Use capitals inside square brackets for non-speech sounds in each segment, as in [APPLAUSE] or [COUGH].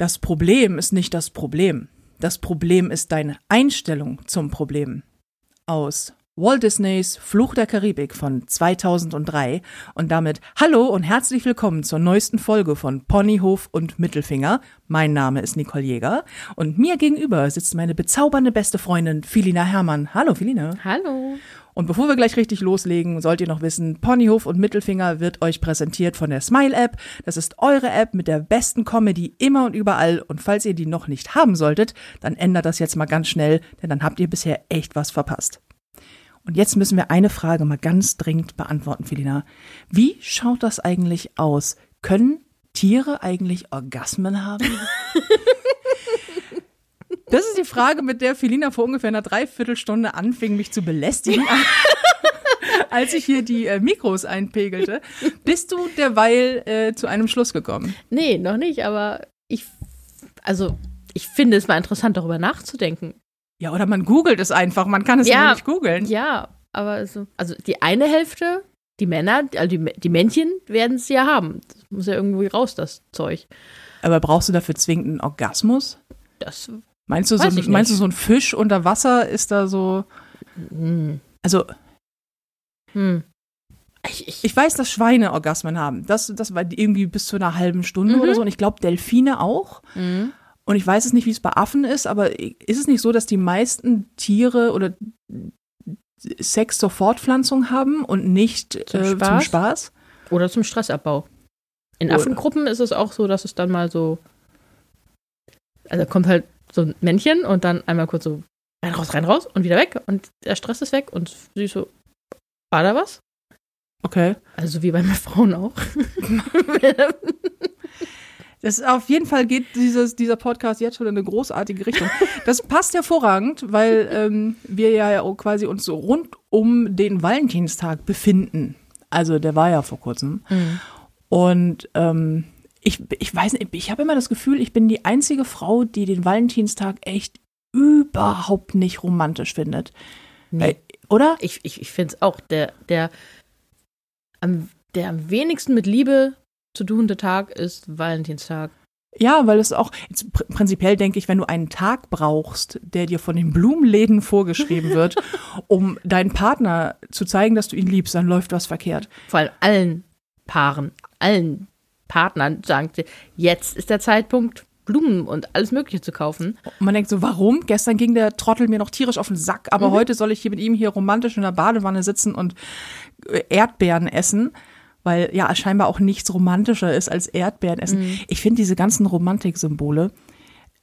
Das Problem ist nicht das Problem. Das Problem ist deine Einstellung zum Problem. Aus Walt Disneys Fluch der Karibik von 2003 und damit hallo und herzlich willkommen zur neuesten Folge von Ponyhof und Mittelfinger. Mein Name ist Nicole Jäger und mir gegenüber sitzt meine bezaubernde beste Freundin Filina Hermann. Hallo Filina. Hallo. Und bevor wir gleich richtig loslegen, sollt ihr noch wissen, Ponyhof und Mittelfinger wird euch präsentiert von der Smile App. Das ist eure App mit der besten Comedy immer und überall. Und falls ihr die noch nicht haben solltet, dann ändert das jetzt mal ganz schnell, denn dann habt ihr bisher echt was verpasst. Und jetzt müssen wir eine Frage mal ganz dringend beantworten, Felina. Wie schaut das eigentlich aus? Können Tiere eigentlich Orgasmen haben? [LAUGHS] Das ist die Frage, mit der Felina vor ungefähr einer Dreiviertelstunde anfing, mich zu belästigen, [LAUGHS] als ich hier die äh, Mikros einpegelte. Bist du derweil äh, zu einem Schluss gekommen? Nee, noch nicht, aber ich, also, ich finde es mal interessant, darüber nachzudenken. Ja, oder man googelt es einfach, man kann es ja nicht googeln. Ja, aber also, also die eine Hälfte, die Männer, also die, die Männchen werden es ja haben. Das muss ja irgendwie raus, das Zeug. Aber brauchst du dafür zwingend einen Orgasmus? Das Meinst du, so, meinst du, so ein Fisch unter Wasser ist da so. Hm. Also. Hm. Ich, ich, ich, weiß, dass Schweine Orgasmen haben. Das, das war irgendwie bis zu einer halben Stunde mhm. oder so. Und ich glaube, Delfine auch. Mhm. Und ich weiß es nicht, wie es bei Affen ist, aber ist es nicht so, dass die meisten Tiere oder Sex zur Fortpflanzung haben und nicht zum, äh, Spaß? zum Spaß? Oder zum Stressabbau. In Affengruppen ist es auch so, dass es dann mal so. Also kommt halt so ein Männchen und dann einmal kurz so rein, raus, rein, raus und wieder weg und der Stress ist weg und sie so, war da was? Okay. Also wie bei mir Frauen auch. [LAUGHS] Das auf jeden Fall geht dieses, dieser Podcast jetzt schon in eine großartige Richtung. Das passt hervorragend, weil ähm, wir ja quasi uns so rund um den Valentinstag befinden. Also der war ja vor kurzem. Mhm. Und ähm, ich, ich weiß nicht, ich habe immer das Gefühl, ich bin die einzige Frau, die den Valentinstag echt überhaupt nicht romantisch findet. Nee. Oder? Ich, ich, ich finde es auch. Der, der, am, der am wenigsten mit Liebe zu tuende Tag ist Valentinstag. Ja, weil es auch, jetzt prinzipiell denke ich, wenn du einen Tag brauchst, der dir von den Blumenläden [LAUGHS] vorgeschrieben wird, [LAUGHS] um deinen Partner zu zeigen, dass du ihn liebst, dann läuft was verkehrt. Vor allem allen Paaren, allen Partnern sagte, jetzt ist der Zeitpunkt, Blumen und alles Mögliche zu kaufen. Und man denkt so, warum? Gestern ging der Trottel mir noch tierisch auf den Sack, aber mhm. heute soll ich hier mit ihm hier romantisch in der Badewanne sitzen und äh, Erdbeeren essen. Weil ja scheinbar auch nichts romantischer ist als Erdbeeren essen. Mhm. Ich finde diese ganzen Romantiksymbole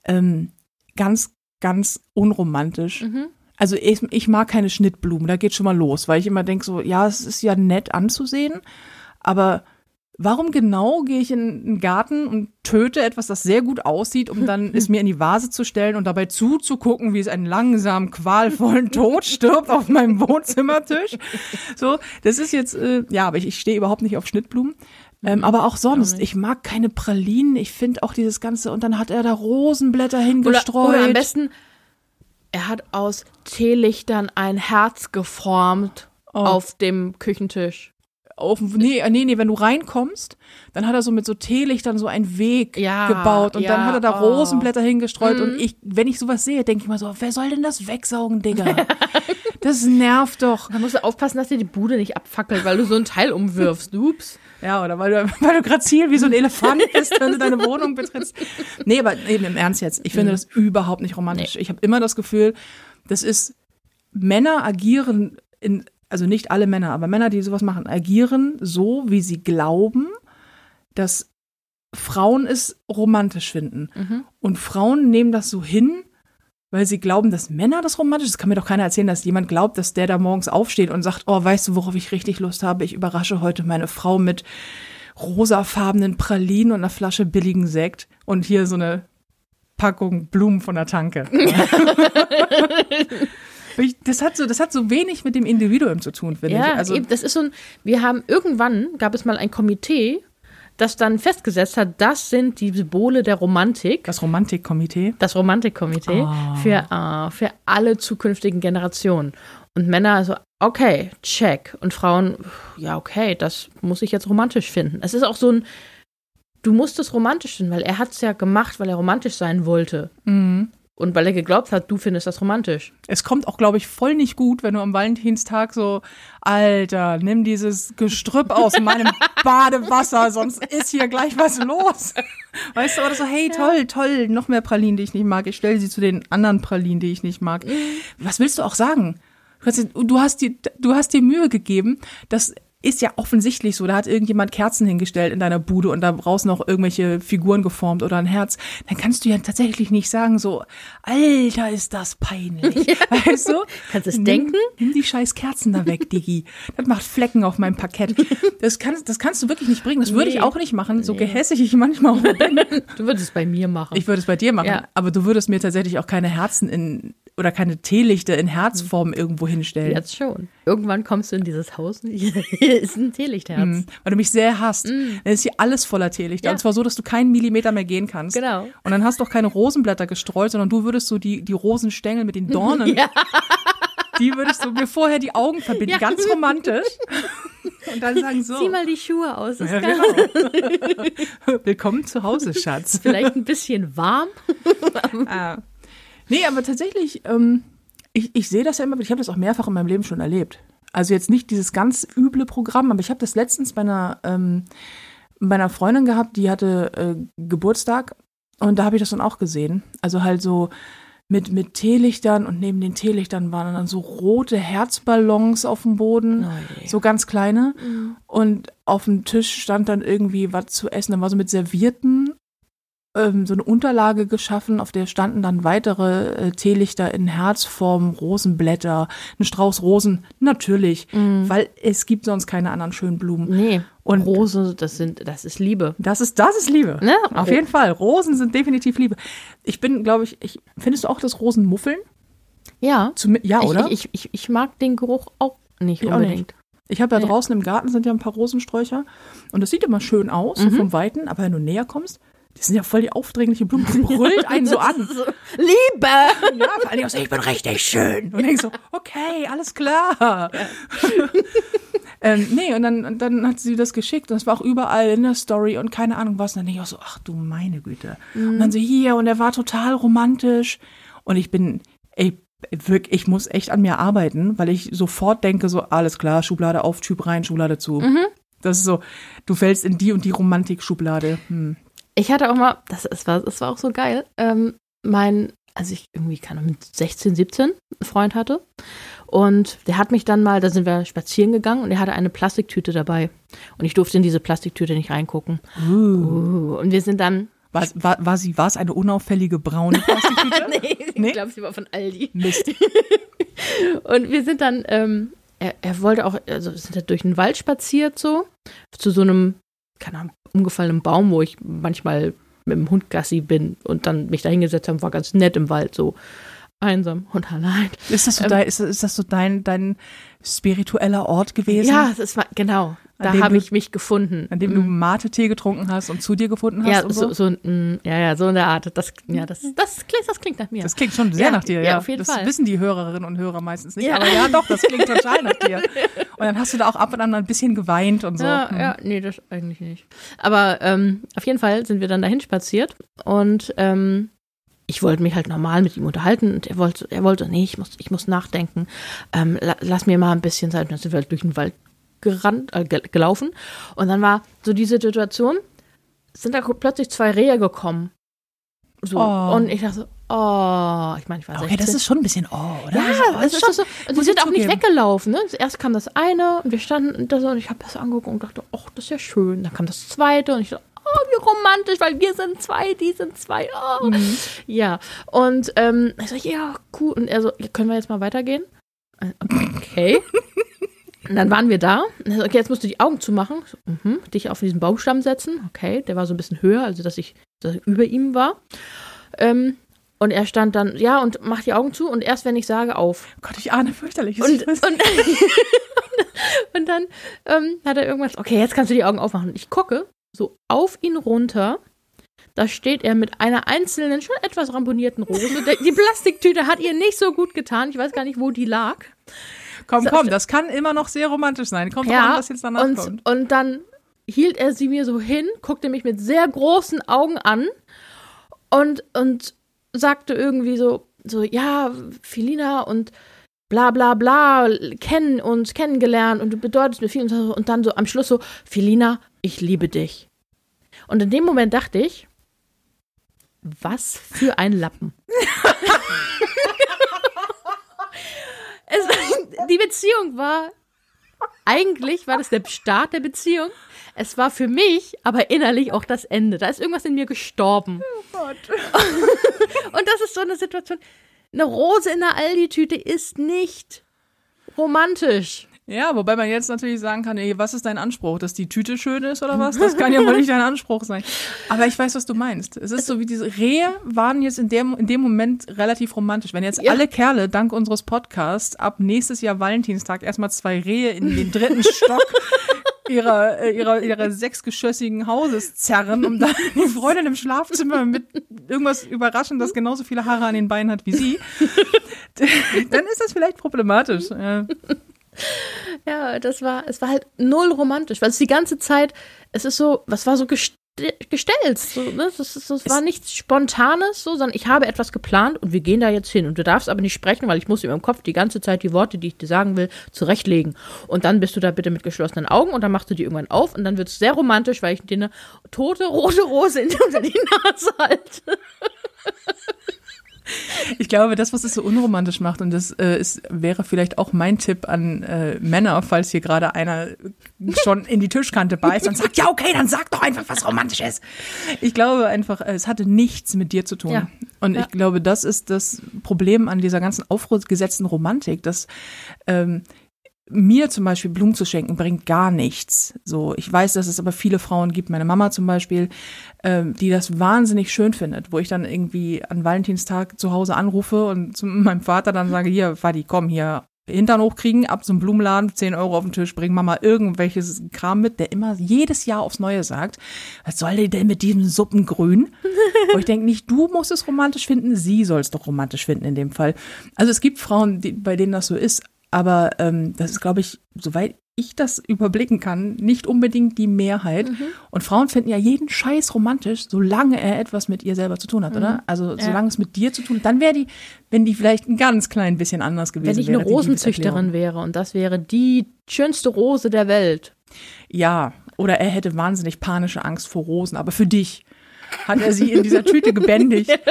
ähm, ganz, ganz unromantisch. Mhm. Also ich, ich mag keine Schnittblumen, da geht schon mal los, weil ich immer denke so, ja, es ist ja nett anzusehen, aber Warum genau gehe ich in einen Garten und töte etwas, das sehr gut aussieht, um dann [LAUGHS] es mir in die Vase zu stellen und dabei zuzugucken, wie es einen langsam qualvollen [LAUGHS] Tod stirbt auf meinem Wohnzimmertisch? So, das ist jetzt, äh, ja, aber ich, ich stehe überhaupt nicht auf Schnittblumen. Ähm, aber auch sonst, ich mag keine Pralinen. Ich finde auch dieses Ganze, und dann hat er da Rosenblätter hingestreut. Oder, oder am besten, er hat aus Teelichtern ein Herz geformt oh. auf dem Küchentisch auf, nee, nee, nee, wenn du reinkommst, dann hat er so mit so Teelichtern so einen Weg ja, gebaut und ja, dann hat er da oh. Rosenblätter hingestreut mhm. und ich, wenn ich sowas sehe, denke ich mal so, wer soll denn das wegsaugen, Digga? [LAUGHS] das nervt doch. Da musst du aufpassen, dass dir die Bude nicht abfackelt, weil du so ein Teil umwirfst. Ups. Ja, oder weil du, [LAUGHS] weil du grazil wie so ein Elefant [LAUGHS] bist, wenn du deine Wohnung betrittst. Nee, aber eben im Ernst jetzt, ich finde mhm. das überhaupt nicht romantisch. Nee. Ich habe immer das Gefühl, das ist, Männer agieren in also nicht alle Männer, aber Männer, die sowas machen, agieren so, wie sie glauben, dass Frauen es romantisch finden. Mhm. Und Frauen nehmen das so hin, weil sie glauben, dass Männer das romantisch ist. Das kann mir doch keiner erzählen, dass jemand glaubt, dass der da morgens aufsteht und sagt, oh, weißt du, worauf ich richtig Lust habe? Ich überrasche heute meine Frau mit rosafarbenen Pralinen und einer Flasche billigen Sekt und hier so eine Packung Blumen von der Tanke. [LAUGHS] [LAUGHS] das hat so, das hat so wenig mit dem Individuum zu tun, finde ja, ich. Also eben, das ist so ein, wir haben irgendwann, gab es mal ein Komitee, das dann festgesetzt hat, das sind die Symbole der Romantik. Das Romantikkomitee? Das Romantikkomitee oh. für, äh, für alle zukünftigen Generationen. Und Männer also, okay, check. Und Frauen, ja, okay, das muss ich jetzt romantisch finden. Es ist auch so ein, du musst es romantisch finden, weil er hat es ja gemacht, weil er romantisch sein wollte. Mhm. Und weil er geglaubt hat, du findest das romantisch. Es kommt auch, glaube ich, voll nicht gut, wenn du am Valentinstag so, Alter, nimm dieses Gestrüpp aus meinem [LAUGHS] Badewasser, sonst ist hier gleich was los. Weißt du, oder so, hey, toll, toll, noch mehr Pralinen, die ich nicht mag. Ich stelle sie zu den anderen Pralinen, die ich nicht mag. Was willst du auch sagen? Du hast, dir, du hast dir Mühe gegeben, dass ist ja offensichtlich so, da hat irgendjemand Kerzen hingestellt in deiner Bude und da draußen noch irgendwelche Figuren geformt oder ein Herz, dann kannst du ja tatsächlich nicht sagen so, Alter, ist das peinlich. [LAUGHS] Ja. Weißt du? Kannst du es denken? Nimm die scheiß Kerzen da weg, Digi. Das macht Flecken auf meinem Parkett. Das kannst, das kannst du wirklich nicht bringen. Das würde nee. ich auch nicht machen, so nee. gehässig ich manchmal auch bin. [LAUGHS] Du würdest es bei mir machen. Ich würde es bei dir machen, ja. aber du würdest mir tatsächlich auch keine Herzen in oder keine Teelichter in Herzform irgendwo hinstellen. Jetzt schon. Irgendwann kommst du in dieses Haus hier [LAUGHS] [LAUGHS] ist ein Teelichtherz. Mm, weil du mich sehr hasst. Mm. Dann ist hier alles voller Teelichter. Ja. Und zwar so, dass du keinen Millimeter mehr gehen kannst. Genau. Und dann hast du auch keine Rosenblätter gestreut, sondern du würdest so die, die Rosenstängel mit den [LAUGHS] Dornen, ja. die würdest du mir vorher die Augen verbinden. Ja. Ganz romantisch. [LAUGHS] Und dann sagen so. Zieh mal die Schuhe aus. Ja, genau. Willkommen zu Hause, Schatz. Vielleicht ein bisschen warm. ah. Nee, aber tatsächlich, ähm, ich, ich sehe das ja immer, ich habe das auch mehrfach in meinem Leben schon erlebt. Also jetzt nicht dieses ganz üble Programm, aber ich habe das letztens bei einer, ähm, bei einer Freundin gehabt, die hatte äh, Geburtstag und da habe ich das dann auch gesehen. Also halt so mit, mit Teelichtern und neben den Teelichtern waren dann so rote Herzballons auf dem Boden, oh so ganz kleine. Mhm. Und auf dem Tisch stand dann irgendwie was zu essen. Dann war so mit Servierten ähm, so eine Unterlage geschaffen, auf der standen dann weitere äh, Teelichter in Herzform, Rosenblätter, ein Strauß Rosen, natürlich, mhm. weil es gibt sonst keine anderen schönen Blumen. Nee. Und Rose, das sind, das ist Liebe. Das ist, das ist Liebe. Ne? Auf jeden Fall. Rosen sind definitiv Liebe. Ich bin, glaube ich, ich, findest du auch das Rosenmuffeln? Ja. Zum, ja, oder? Ich, ich, ich, ich, mag den Geruch auch nicht ich unbedingt. Auch nicht. Ich habe ja draußen im Garten sind ja ein paar Rosensträucher und das sieht immer schön aus, mhm. so vom Weiten, aber wenn du näher kommst, die sind ja voll die aufdringliche Blume. Die brüllt einen so an. [LAUGHS] Liebe! Ja, vor allem auch so, ich bin richtig schön. Und ich so, okay, alles klar. Ja. ähm, nee, und dann, und dann hat sie das geschickt und es war auch überall in der Story und keine Ahnung was. Und dann denke ich auch so, ach du meine Güte. Mhm. Und dann so hier und er war total romantisch. Und ich bin, ey, wirklich, ich muss echt an mir arbeiten, weil ich sofort denke so, alles klar, Schublade auf, Typ rein, Schublade zu. Mhm. Das ist so, du fällst in die und die Romantik-Schublade. Hm. Ich hatte auch mal, das, das, war, das war auch so geil, ähm, mein, also ich irgendwie, keine Ahnung, mit 16, 17 einen Freund hatte. Und der hat mich dann mal, da sind wir spazieren gegangen und er hatte eine Plastiktüte dabei. Und ich durfte in diese Plastiktüte nicht reingucken. Uh. Uh, und wir sind dann. War, war, war, sie, war es eine unauffällige braune Plastiktüte? nee, [LAUGHS] nee? ich glaube, sie war von Aldi. Mist. [LAUGHS] und wir sind dann, ähm, er, er wollte auch, also wir sind da durch den Wald spaziert so, zu so einem, keine Ahnung, umgefallenen Baum, wo ich manchmal mit dem Hund Gassi bin und dann mich da hingesetzt habe, war ganz nett im Wald, so einsam und allein. Ist das so, ähm, dein, ist, ist das so dein, dein spiritueller Ort gewesen? Ja, das war, genau. Da habe ich mich gefunden. An dem du mhm. Mate-Tee getrunken hast und zu dir gefunden hast? Ja, so, so, so mm, ja, ja, so in der Art. Das, ja, das, das, klingt, das klingt nach mir. Das klingt schon sehr ja, nach dir, ja. ja. auf jeden das Fall. Wissen die Hörerinnen und Hörer meistens nicht. Ja. Aber ja, doch, das klingt total nach dir. [LAUGHS] Und dann hast du da auch ab und an ein bisschen geweint und so. Ja, hm. ja nee, das eigentlich nicht. Aber ähm, auf jeden Fall sind wir dann dahin spaziert und ähm, ich wollte mich halt normal mit ihm unterhalten und er wollte, er wollte, nee, ich muss, ich muss nachdenken. Ähm, lass mir mal ein bisschen Zeit. Und dann sind wir halt durch den Wald gerannt, äh, gelaufen. Und dann war so diese Situation, sind da plötzlich zwei Rehe gekommen. So. Oh. Und ich dachte oh, ich meine, ich war 16. Okay, das ist schon ein bisschen oh, oder? Ja, oh, das ist schon so. Und die sind auch nicht weggelaufen. Ne? Erst kam das eine und wir standen da so und ich habe das angeguckt und dachte, ach, das ist ja schön. Dann kam das zweite und ich dachte, oh, wie romantisch, weil wir sind zwei, die sind zwei. Oh. Mhm. Ja, und ähm, ich so, ja, cool. Und er so, können wir jetzt mal weitergehen? Äh, okay. [LAUGHS] Und dann waren wir da. Okay, jetzt musst du die Augen zumachen. So, mhm, dich auf diesen Baumstamm setzen. Okay, der war so ein bisschen höher, also dass ich, dass ich über ihm war. Ähm, und er stand dann, ja, und mach die Augen zu und erst wenn ich sage, auf. Oh Gott, ich ahne fürchterlich. Und, und, [LAUGHS] und, dann ähm, hat er irgendwas, okay, jetzt kannst du die Augen aufmachen. Ich gucke so auf ihn runter. Da steht er mit einer einzelnen, schon etwas ramponierten Rose. Die Plastiktüte hat ihr nicht so gut getan. Ich weiß gar nicht, wo die lag. Komm, komm, das kann immer noch sehr romantisch sein. Kommt ja, an, was jetzt danach und, kommt. Und dann hielt er sie mir so hin, guckte mich mit sehr großen Augen an und, und sagte irgendwie so, so, ja, Filina und bla bla bla, kennen uns, kennengelernt und du bedeutest mir viel und, so, und dann so am Schluss so, Filina, ich liebe dich. Und in dem Moment dachte ich, was für ein Lappen. [LAUGHS] es, die Beziehung war, eigentlich war das der Start der Beziehung. Es war für mich aber innerlich auch das Ende. Da ist irgendwas in mir gestorben. Oh Gott. [LAUGHS] Und das ist so eine Situation. Eine Rose in der Aldi-Tüte ist nicht romantisch. Ja, wobei man jetzt natürlich sagen kann, ey, was ist dein Anspruch? Dass die Tüte schön ist oder was? Das kann ja wohl nicht dein Anspruch sein. Aber ich weiß, was du meinst. Es ist so wie diese Rehe waren jetzt in dem, in dem Moment relativ romantisch. Wenn jetzt Ja. alle Kerle dank unseres Podcasts ab nächstes Jahr Valentinstag erstmal zwei Rehe in den dritten Stock [LAUGHS] ihrer, äh, ihrer, ihrer sechsgeschossigen Hauses zerren, um dann die Freundin im Schlafzimmer mit irgendwas überraschen, das genauso viele Haare an den Beinen hat wie sie, [LAUGHS] dann ist das vielleicht problematisch. Ja. Ja, das war, es war halt null romantisch, weil es die ganze Zeit, es ist so, was war so gest gestellt, so, ne? das, ist, das war nichts Spontanes, so, sondern ich habe etwas geplant und wir gehen da jetzt hin und du darfst aber nicht sprechen, weil ich muss in meinem Kopf die ganze Zeit die Worte, die ich dir sagen will, zurechtlegen und dann bist du da bitte mit geschlossenen Augen und dann machst du die irgendwann auf und dann wird es sehr romantisch, weil ich dir eine tote rote Rose in, [LAUGHS] unter die Nase halte. Ich glaube, das, was es so unromantisch macht, und das äh, ist, wäre vielleicht auch mein Tipp an äh, Männer, falls hier gerade einer schon in die Tischkante beißt und sagt, ja, okay, dann sag doch einfach, was romantisch ist. Ich glaube einfach, es hatte nichts mit dir zu tun. Ja. Und Ja. ich glaube, das ist das Problem an dieser ganzen aufgesetzten Romantik, dass ähm, mir zum Beispiel Blumen zu schenken bringt gar nichts. So, ich weiß, dass es aber viele Frauen gibt, meine Mama zum Beispiel, ähm, die das wahnsinnig schön findet, wo ich dann irgendwie an Valentinstag zu Hause anrufe und zu meinem Vater dann sage, hier, Vati, komm hier, Hintern hochkriegen, ab zum Blumenladen, 10 Euro auf den Tisch, bring Mama irgendwelches Kram mit, der immer jedes Jahr aufs Neue sagt, was soll die denn mit diesem Suppengrün? [LAUGHS] Wo ich denke, nicht du musst es romantisch finden, sie soll es doch romantisch finden in dem Fall. Also es gibt Frauen, die, bei denen das so ist, aber ähm, das ist, glaube ich, soweit ich das [LAUGHS] überblicken kann, nicht unbedingt die Mehrheit. Und Frauen finden ja jeden Scheiß romantisch, solange er etwas mit ihr selber zu tun hat, oder? Also solange es mit dir zu tun hat, dann wäre die, wenn die vielleicht ein ganz klein bisschen anders gewesen Wenn ich wäre. eine Rosenzüchterin wäre und das wäre die schönste Rose der Welt. Ja, oder er hätte wahnsinnig panische Angst vor Rosen, aber für dich hat er sie in dieser Tüte gebändigt. [LAUGHS]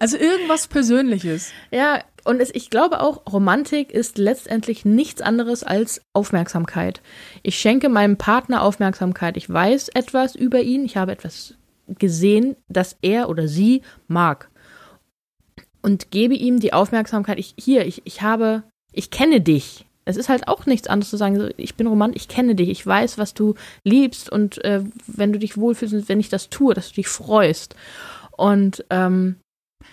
Also irgendwas Persönliches. Ja, und es, ich glaube auch, Romantik ist letztendlich nichts anderes als Aufmerksamkeit. Ich schenke meinem Partner Aufmerksamkeit. Ich weiß etwas über ihn. Ich habe etwas gesehen, das er oder sie mag. Und gebe ihm die Aufmerksamkeit. Ich, hier, ich, ich habe, ich kenne dich. Es ist halt auch nichts anderes zu sagen, ich bin Romant, ich kenne dich, ich weiß, was du liebst und äh, wenn du dich wohlfühlst und wenn ich das tue, dass du dich freust. Und ähm,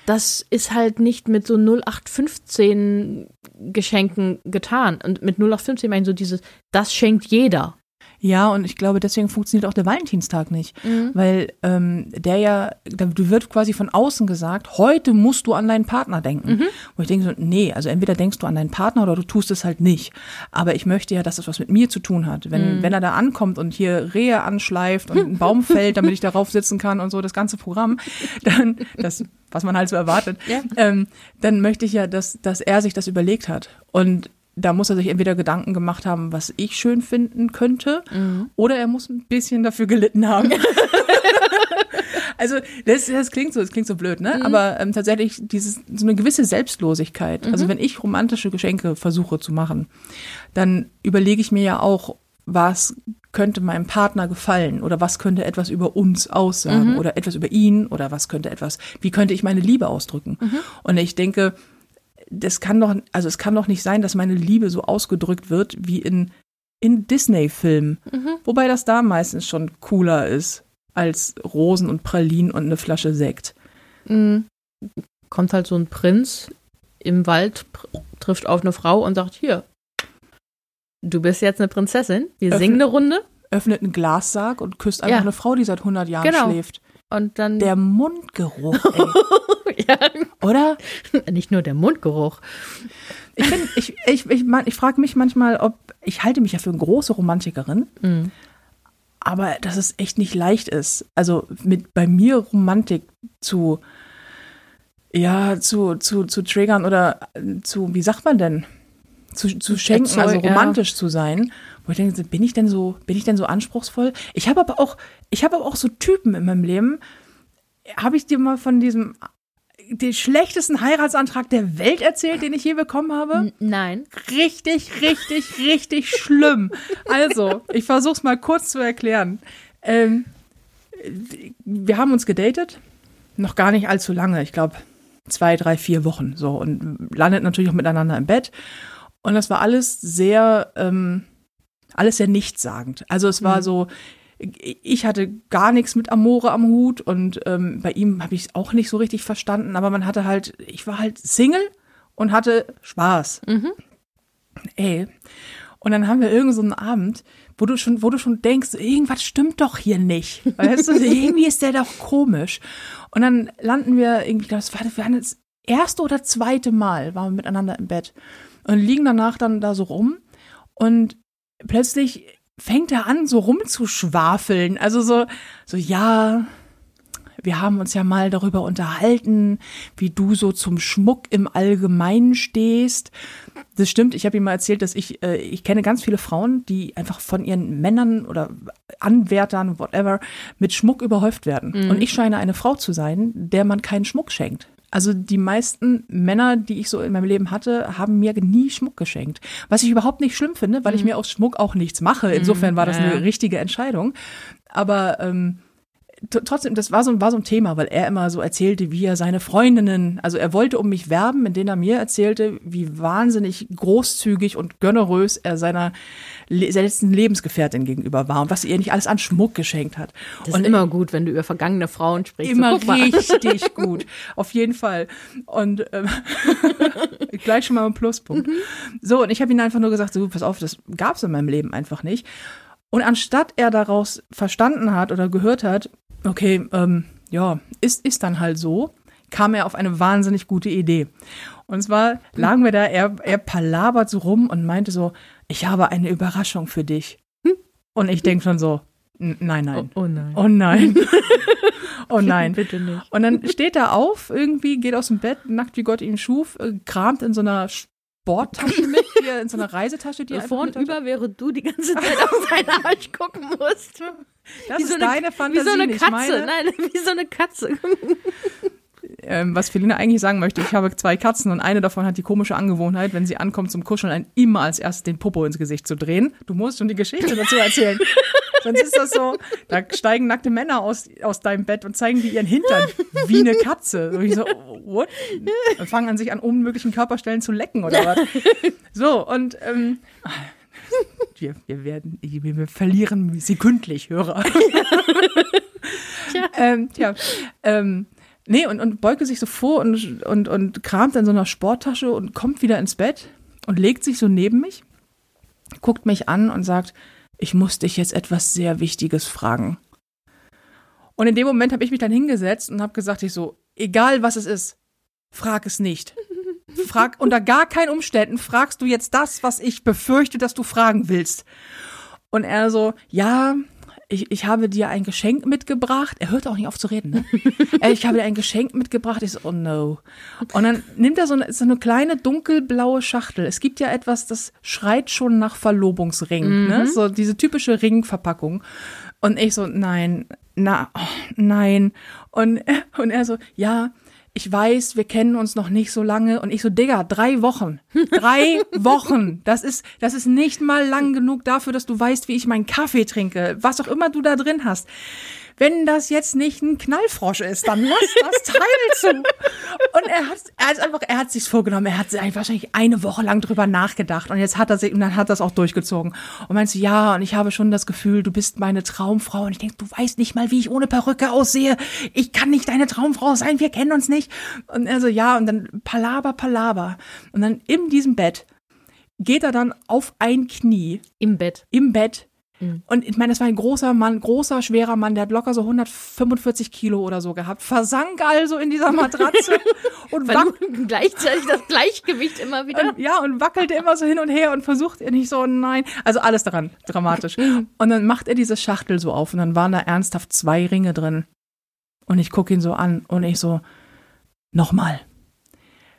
das ist halt nicht mit so 0815 Geschenken getan. Und mit 0815 meine ich so dieses, das schenkt jeder. Ja, und ich glaube, deswegen funktioniert auch der Valentinstag nicht. Weil ähm, der ja, da du wird quasi von außen gesagt, heute musst du an deinen Partner denken. Wo ich denke so, nee, also entweder denkst du an deinen Partner oder du tust es halt nicht. Aber ich möchte ja, dass das was mit mir zu tun hat. Wenn, wenn er da ankommt und hier Rehe anschleift und ein Baum [LAUGHS] fällt, damit ich darauf sitzen kann und so, das ganze Programm, dann, das, was man halt so erwartet, Ja. ähm, dann möchte ich ja, dass, dass er sich das überlegt hat. Und da muss er sich entweder Gedanken gemacht haben, was ich schön finden könnte, oder er muss ein bisschen dafür gelitten haben. [LAUGHS] also das, das klingt so, das klingt so blöd, ne? Aber ähm, tatsächlich dieses so eine gewisse Selbstlosigkeit. Also wenn ich romantische Geschenke versuche zu machen, dann überlege ich mir ja auch, was könnte meinem Partner gefallen oder was könnte etwas über uns aussagen oder etwas über ihn oder was könnte etwas, wie könnte ich meine Liebe ausdrücken? Und ich denke, das kann doch, also es kann doch nicht sein, dass meine Liebe so ausgedrückt wird wie in, in Disney-Filmen. Wobei das da meistens schon cooler ist als Rosen und Pralinen und eine Flasche Sekt. Kommt halt so ein Prinz im Wald, trifft auf eine Frau und sagt, hier, du bist jetzt eine Prinzessin, wir Öffne- singen eine Runde. Öffnet einen Glassarg und küsst einfach Ja. eine Frau, die seit 100 Jahren Genau. schläft. Und dann, Der Mundgeruch, ey. [LAUGHS] ja, oder? nicht nur der Mundgeruch. Ich, bin, ich, ich, ich, mein- ich frage mich manchmal, ob, ich halte mich ja für eine große Romantikerin, Mhm. aber dass es echt nicht leicht ist. Also mit bei mir Romantik zu, ja, zu, zu, zu triggern oder zu, wie sagt man denn? Zu, zu schenken, also ja. romantisch zu sein. Wo ich denke, bin ich denn so, bin ich denn so anspruchsvoll? Ich habe aber auch, ich habe aber auch so Typen in meinem Leben. Habe ich dir mal von diesem den schlechtesten Heiratsantrag der Welt erzählt, den ich je bekommen habe? Nein. richtig, richtig, richtig schlimm. Also, ich versuche es mal kurz zu erklären. Ähm, wir haben uns gedatet, noch gar nicht allzu lange, ich glaube zwei, drei, vier Wochen so und landet natürlich auch miteinander im Bett. Und das war alles sehr, ähm, alles sehr nichtssagend. Also es war Mhm. so, ich hatte gar nichts mit Amore am Hut und ähm, bei ihm habe ich es auch nicht so richtig verstanden, aber man hatte halt, ich war halt Single und hatte Spaß. Ey. Und dann haben wir irgend so einen Abend, wo du schon, wo du schon denkst, irgendwas stimmt doch hier nicht. Weißt du, [LAUGHS] irgendwie ist der doch komisch. Und dann landen wir irgendwie, das war, wir waren das erste oder zweite Mal, waren wir miteinander im Bett und liegen danach dann da so rum und plötzlich fängt er an, so rumzuschwafeln. Also so, so, ja, wir haben uns ja mal darüber unterhalten, wie du so zum Schmuck im Allgemeinen stehst. Das stimmt, ich habe ihm mal erzählt, dass ich, äh, ich kenne ganz viele Frauen, die einfach von ihren Männern oder Anwärtern, whatever, mit Schmuck überhäuft werden. Und ich scheine eine Frau zu sein, der man keinen Schmuck schenkt. Also die meisten Männer, die ich so in meinem Leben hatte, haben mir nie Schmuck geschenkt. Was ich überhaupt nicht schlimm finde, weil ich mir aus Schmuck auch nichts mache. Insofern war das eine richtige Entscheidung. Aber ähm, trotzdem, das war so, war so ein Thema, weil er immer so erzählte, wie er seine Freundinnen, also er wollte um mich werben, indem er mir erzählte, wie wahnsinnig großzügig und gönnerös er seiner le letzten Lebensgefährtin gegenüber war und was er ihr nicht alles an Schmuck geschenkt hat. Das und ist immer gut, wenn du über vergangene Frauen sprichst. immer so, richtig [LAUGHS] gut. Auf jeden Fall. Und ähm, [LAUGHS] gleich schon mal ein Pluspunkt. So, und ich habe ihm einfach nur gesagt, so, pass auf, das gab's in meinem Leben einfach nicht. Und anstatt er daraus verstanden hat oder gehört hat, okay, ähm, ja, ist, ist dann halt so, kam er auf eine wahnsinnig gute Idee. Und zwar lagen wir da, er, er palabert so rum und meinte so, ich habe eine Überraschung für dich. Und ich denk schon so, "N- nein, nein. Oh, oh nein. Oh nein. [LAUGHS] oh nein. Bitte nicht. Und dann steht er auf, irgendwie, geht aus dem Bett, nackt wie Gott ihn schuf, äh, kramt in so einer Sporttasche mit, die er, in so einer Reisetasche, die er Vor und einfach mit hat. über, während du die ganze Zeit auf seine Arsch gucken musst. Das Wie ist so eine- deine Fantasie, [LAUGHS] Wie so eine Katze. Nein, wie so eine Katze. Ähm, was Feline eigentlich sagen möchte, ich habe zwei Katzen und eine davon hat die komische Angewohnheit, wenn sie ankommt zum Kuscheln, einen immer als erstes den Popo ins Gesicht zu drehen. Du musst schon die Geschichte dazu erzählen. [LAUGHS] Sonst ist das so, da steigen nackte Männer aus, aus deinem Bett und zeigen dir ihren Hintern wie eine Katze. Und ich so, what? Und fangen an, sich an unmöglichen Körperstellen zu lecken oder was. So, und ähm, wir, wir werden, wir, wir verlieren sekündlich Hörer. [LAUGHS] Tja. Ähm, tja, ähm, nee, und, und beuge sich so vor und, und, und kramt in so einer Sporttasche und kommt wieder ins Bett und legt sich so neben mich, guckt mich an und sagt, ich muss dich jetzt etwas sehr Wichtiges fragen. Und in dem Moment habe ich mich dann hingesetzt und habe gesagt, ich so, egal was es ist, frag es nicht. [LAUGHS] Frag unter gar keinen Umständen fragst du jetzt das, was ich befürchte, dass du fragen willst. Und er so, ja, ich, ich habe dir ein Geschenk mitgebracht. Er hört auch nicht auf zu reden, ne? [LAUGHS] Ich habe dir ein Geschenk mitgebracht. Ich so, oh no. Und dann nimmt er so eine, so eine kleine dunkelblaue Schachtel. Es gibt ja etwas, das schreit schon nach Verlobungsring, ne? So diese typische Ringverpackung. Und ich so, nein, na, oh, nein. Und, [LAUGHS] und er so, ja, ich weiß, wir kennen uns noch nicht so lange. Und ich so, Digga, drei Wochen. Drei [LAUGHS] Wochen. Das ist, das ist nicht mal lang genug dafür, dass du weißt, wie ich meinen Kaffee trinke. Was auch immer du da drin hast. Wenn das jetzt nicht ein Knallfrosch ist, dann lass das Teil [LAUGHS] zu. Und er hat, er hat einfach, er hat sich's vorgenommen. Er hat sich wahrscheinlich eine Woche lang drüber nachgedacht. Und jetzt hat er sich, und dann hat er es auch durchgezogen. Und meinst du, ja, und ich habe schon das Gefühl, du bist meine Traumfrau. Und ich denke, du weißt nicht mal, wie ich ohne Perücke aussehe. Ich kann nicht deine Traumfrau sein. Wir kennen uns nicht. Und er so, ja, und dann Palaber, Palaber. Und dann in diesem Bett geht er dann auf ein Knie Im Bett. im Bett Und ich meine, das war ein großer Mann, großer, schwerer Mann, der hat locker so 145 Kilo oder so gehabt, versank also in dieser Matratze [LAUGHS] und, wac Verlieren gleichzeitig das Gleichgewicht immer wieder. ja, und wackelte immer so hin und her und versucht er nicht so, nein. Also alles daran, dramatisch. Und dann macht er diese Schachtel so auf und dann waren da ernsthaft zwei Ringe drin. Und ich gucke ihn so an und ich so, nochmal,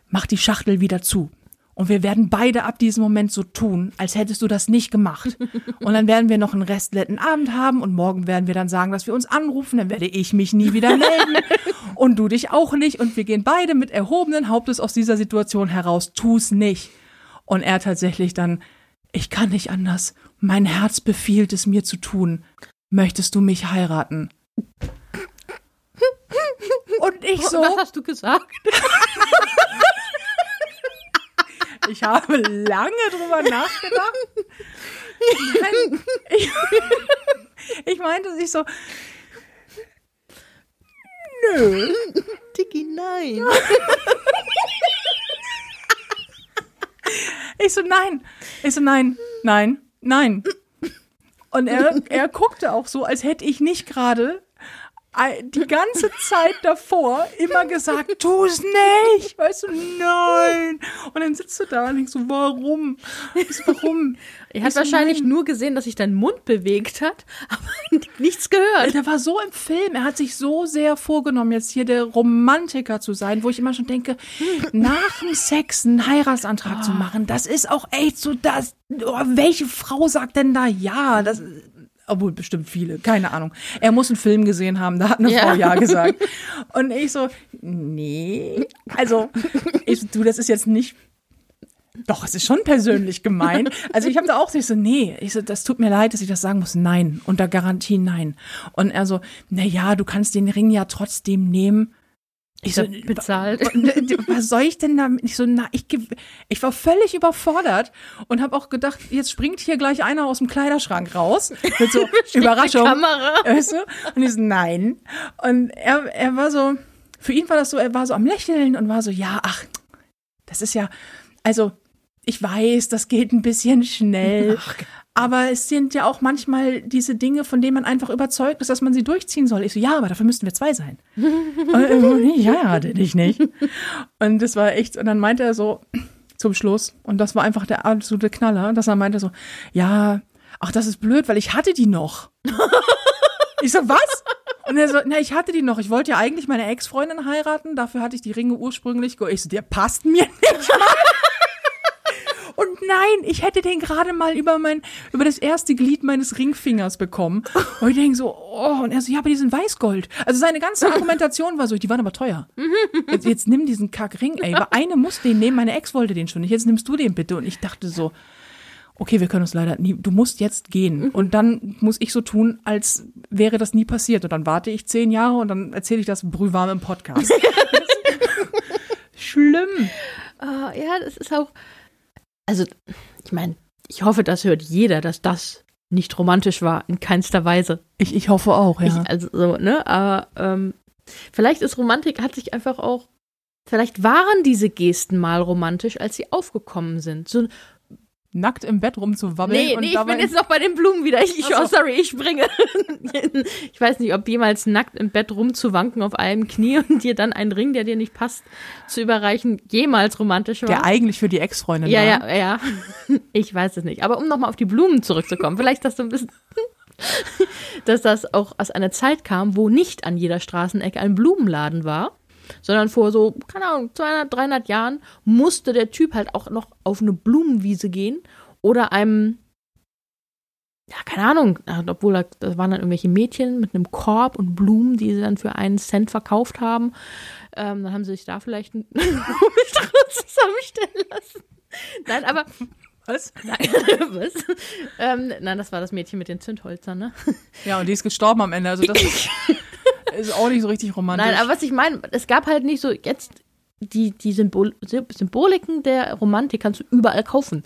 mach die Schachtel wieder zu. Und wir werden beide ab diesem Moment so tun, als hättest du das nicht gemacht. [LAUGHS] Und dann werden wir noch einen restletten Abend haben und morgen werden wir dann sagen, dass wir uns anrufen. Dann werde ich mich nie wieder melden [LAUGHS] und du dich auch nicht. Und wir gehen beide mit erhobenen Hauptes aus dieser Situation heraus. Tu's nicht. Und er tatsächlich dann, ich kann nicht anders. Mein Herz befiehlt es mir zu tun. Möchtest du mich heiraten? [LAUGHS] Und ich so. Was hast du gesagt? Ich habe lange drüber nachgedacht. Nein, ich, ich meinte sich so, nö. Tiki, nein. Ich so, nein. Ich so, nein, nein, nein. Und er, er guckte auch so, als hätte ich nicht gerade die ganze Zeit davor immer gesagt, tu es nicht. Weißt du, nein. Und dann sitzt du da und denkst so, warum? Warum? Er hat wahrscheinlich nein. nur gesehen, dass sich dein Mund bewegt hat, [LAUGHS] aber nichts gehört. Der war so im Film, er hat sich so sehr vorgenommen, jetzt hier der Romantiker zu sein, wo ich immer schon denke, nach dem Sex einen Heiratsantrag zu machen, das ist auch echt so das, oh, welche Frau sagt denn da ja? Das, obwohl bestimmt viele, keine Ahnung. Er muss einen Film gesehen haben, da hat eine Ja. Frau ja gesagt. [LAUGHS] Und ich so, nee, also, ich, du, das ist jetzt nicht doch, es ist schon persönlich gemein. Also ich habe da auch so, ich so, nee, ich so, das tut mir leid, dass ich das sagen muss. Nein, unter Garantie nein. Und er so, na ja, du kannst den Ring ja trotzdem nehmen. Ich so, bezahlt. was soll ich denn damit? Ich so, na, ich, ich war völlig überfordert und habe auch gedacht, jetzt springt hier gleich einer aus dem Kleiderschrank raus. Mit so [LAUGHS] Überraschung. Kamera. Weißt du? Und ich so, nein. Und er, er war so, für ihn war das so, er war so am Lächeln und war so, ja, ach, das ist ja, also, ich weiß, das geht ein bisschen schnell. Aber es sind ja auch manchmal diese Dinge, von denen man einfach überzeugt ist, dass man sie durchziehen soll. Ich so, ja, aber dafür müssten wir zwei sein. und, [LAUGHS] äh, ich heirate dich nicht. Und das war echt, und dann meinte er so zum Schluss, und das war einfach der absolute Knaller, dass er meinte so, ja, ach, das ist blöd, weil ich hatte die noch. [LAUGHS] ich so, was? Und er so, na, ich hatte die noch. Ich wollte ja eigentlich meine Ex-Freundin heiraten. Dafür hatte ich die Ringe ursprünglich. Ich so, der passt mir nicht mal. [LAUGHS] Und nein, ich hätte den gerade mal über mein, über das erste Glied meines Ringfingers bekommen. [LAUGHS] Und ich denke so, oh, und er so, ja, aber die sind Weißgold. Also seine ganze [LAUGHS] Argumentation war so, die waren aber teuer. Jetzt, jetzt nimm diesen Kackring, ey. Weil eine muss den nehmen, meine Ex wollte den schon nicht. Jetzt nimmst du den bitte. Und ich dachte so, okay, wir können uns leider nie, du musst jetzt gehen. Und dann muss ich so tun, als wäre das nie passiert. Und dann warte ich zehn Jahre und dann erzähle ich das brühwarm im Podcast. [LAUGHS] Schlimm. Ah, ja, das ist auch. Also, ich meine, ich hoffe, das hört jeder, dass das nicht romantisch war, in keinster Weise. Ich, ich hoffe auch, ja. Ich, also so, ne? Aber ähm, vielleicht ist Romantik, hat sich einfach auch. Vielleicht waren diese Gesten mal romantisch, als sie aufgekommen sind. So, Nackt im Bett rumzuwabbeln. nee, und nee, ich bin jetzt noch bei den Blumen wieder. Ich, ich, so. oh, sorry, ich springe. [LAUGHS] ich weiß nicht, ob jemals nackt im Bett rumzuwanken auf einem Knie [LAUGHS] und dir dann einen Ring, der dir nicht passt, zu überreichen, jemals romantisch war. der eigentlich für die Ex-Freundin Ja, war. ja, ja. [LAUGHS] Ich weiß es nicht. Aber um nochmal auf die Blumen zurückzukommen, vielleicht dass du ein bisschen, dass das auch aus einer Zeit kam, wo nicht an jeder Straßenecke ein Blumenladen war, sondern vor so, keine Ahnung, 200, 300 Jahren musste der Typ halt auch noch auf eine Blumenwiese gehen oder einem, ja, keine Ahnung, obwohl da, da waren dann irgendwelche Mädchen mit einem Korb und Blumen, die sie dann für einen Cent verkauft haben. Ähm, dann haben sie sich da vielleicht einen [LAUGHS] zusammenstellen lassen. Nein, aber Was? Nein, [LAUGHS] was? Ähm, nein, das war das Mädchen mit den Zündholzern, ne? Ja, und die ist gestorben am Ende. Also das ist, [LAUGHS] ist auch nicht so richtig romantisch. Nein, aber was ich meine, es gab halt nicht so jetzt die, die Symbol Symboliken der Romantik kannst du überall kaufen.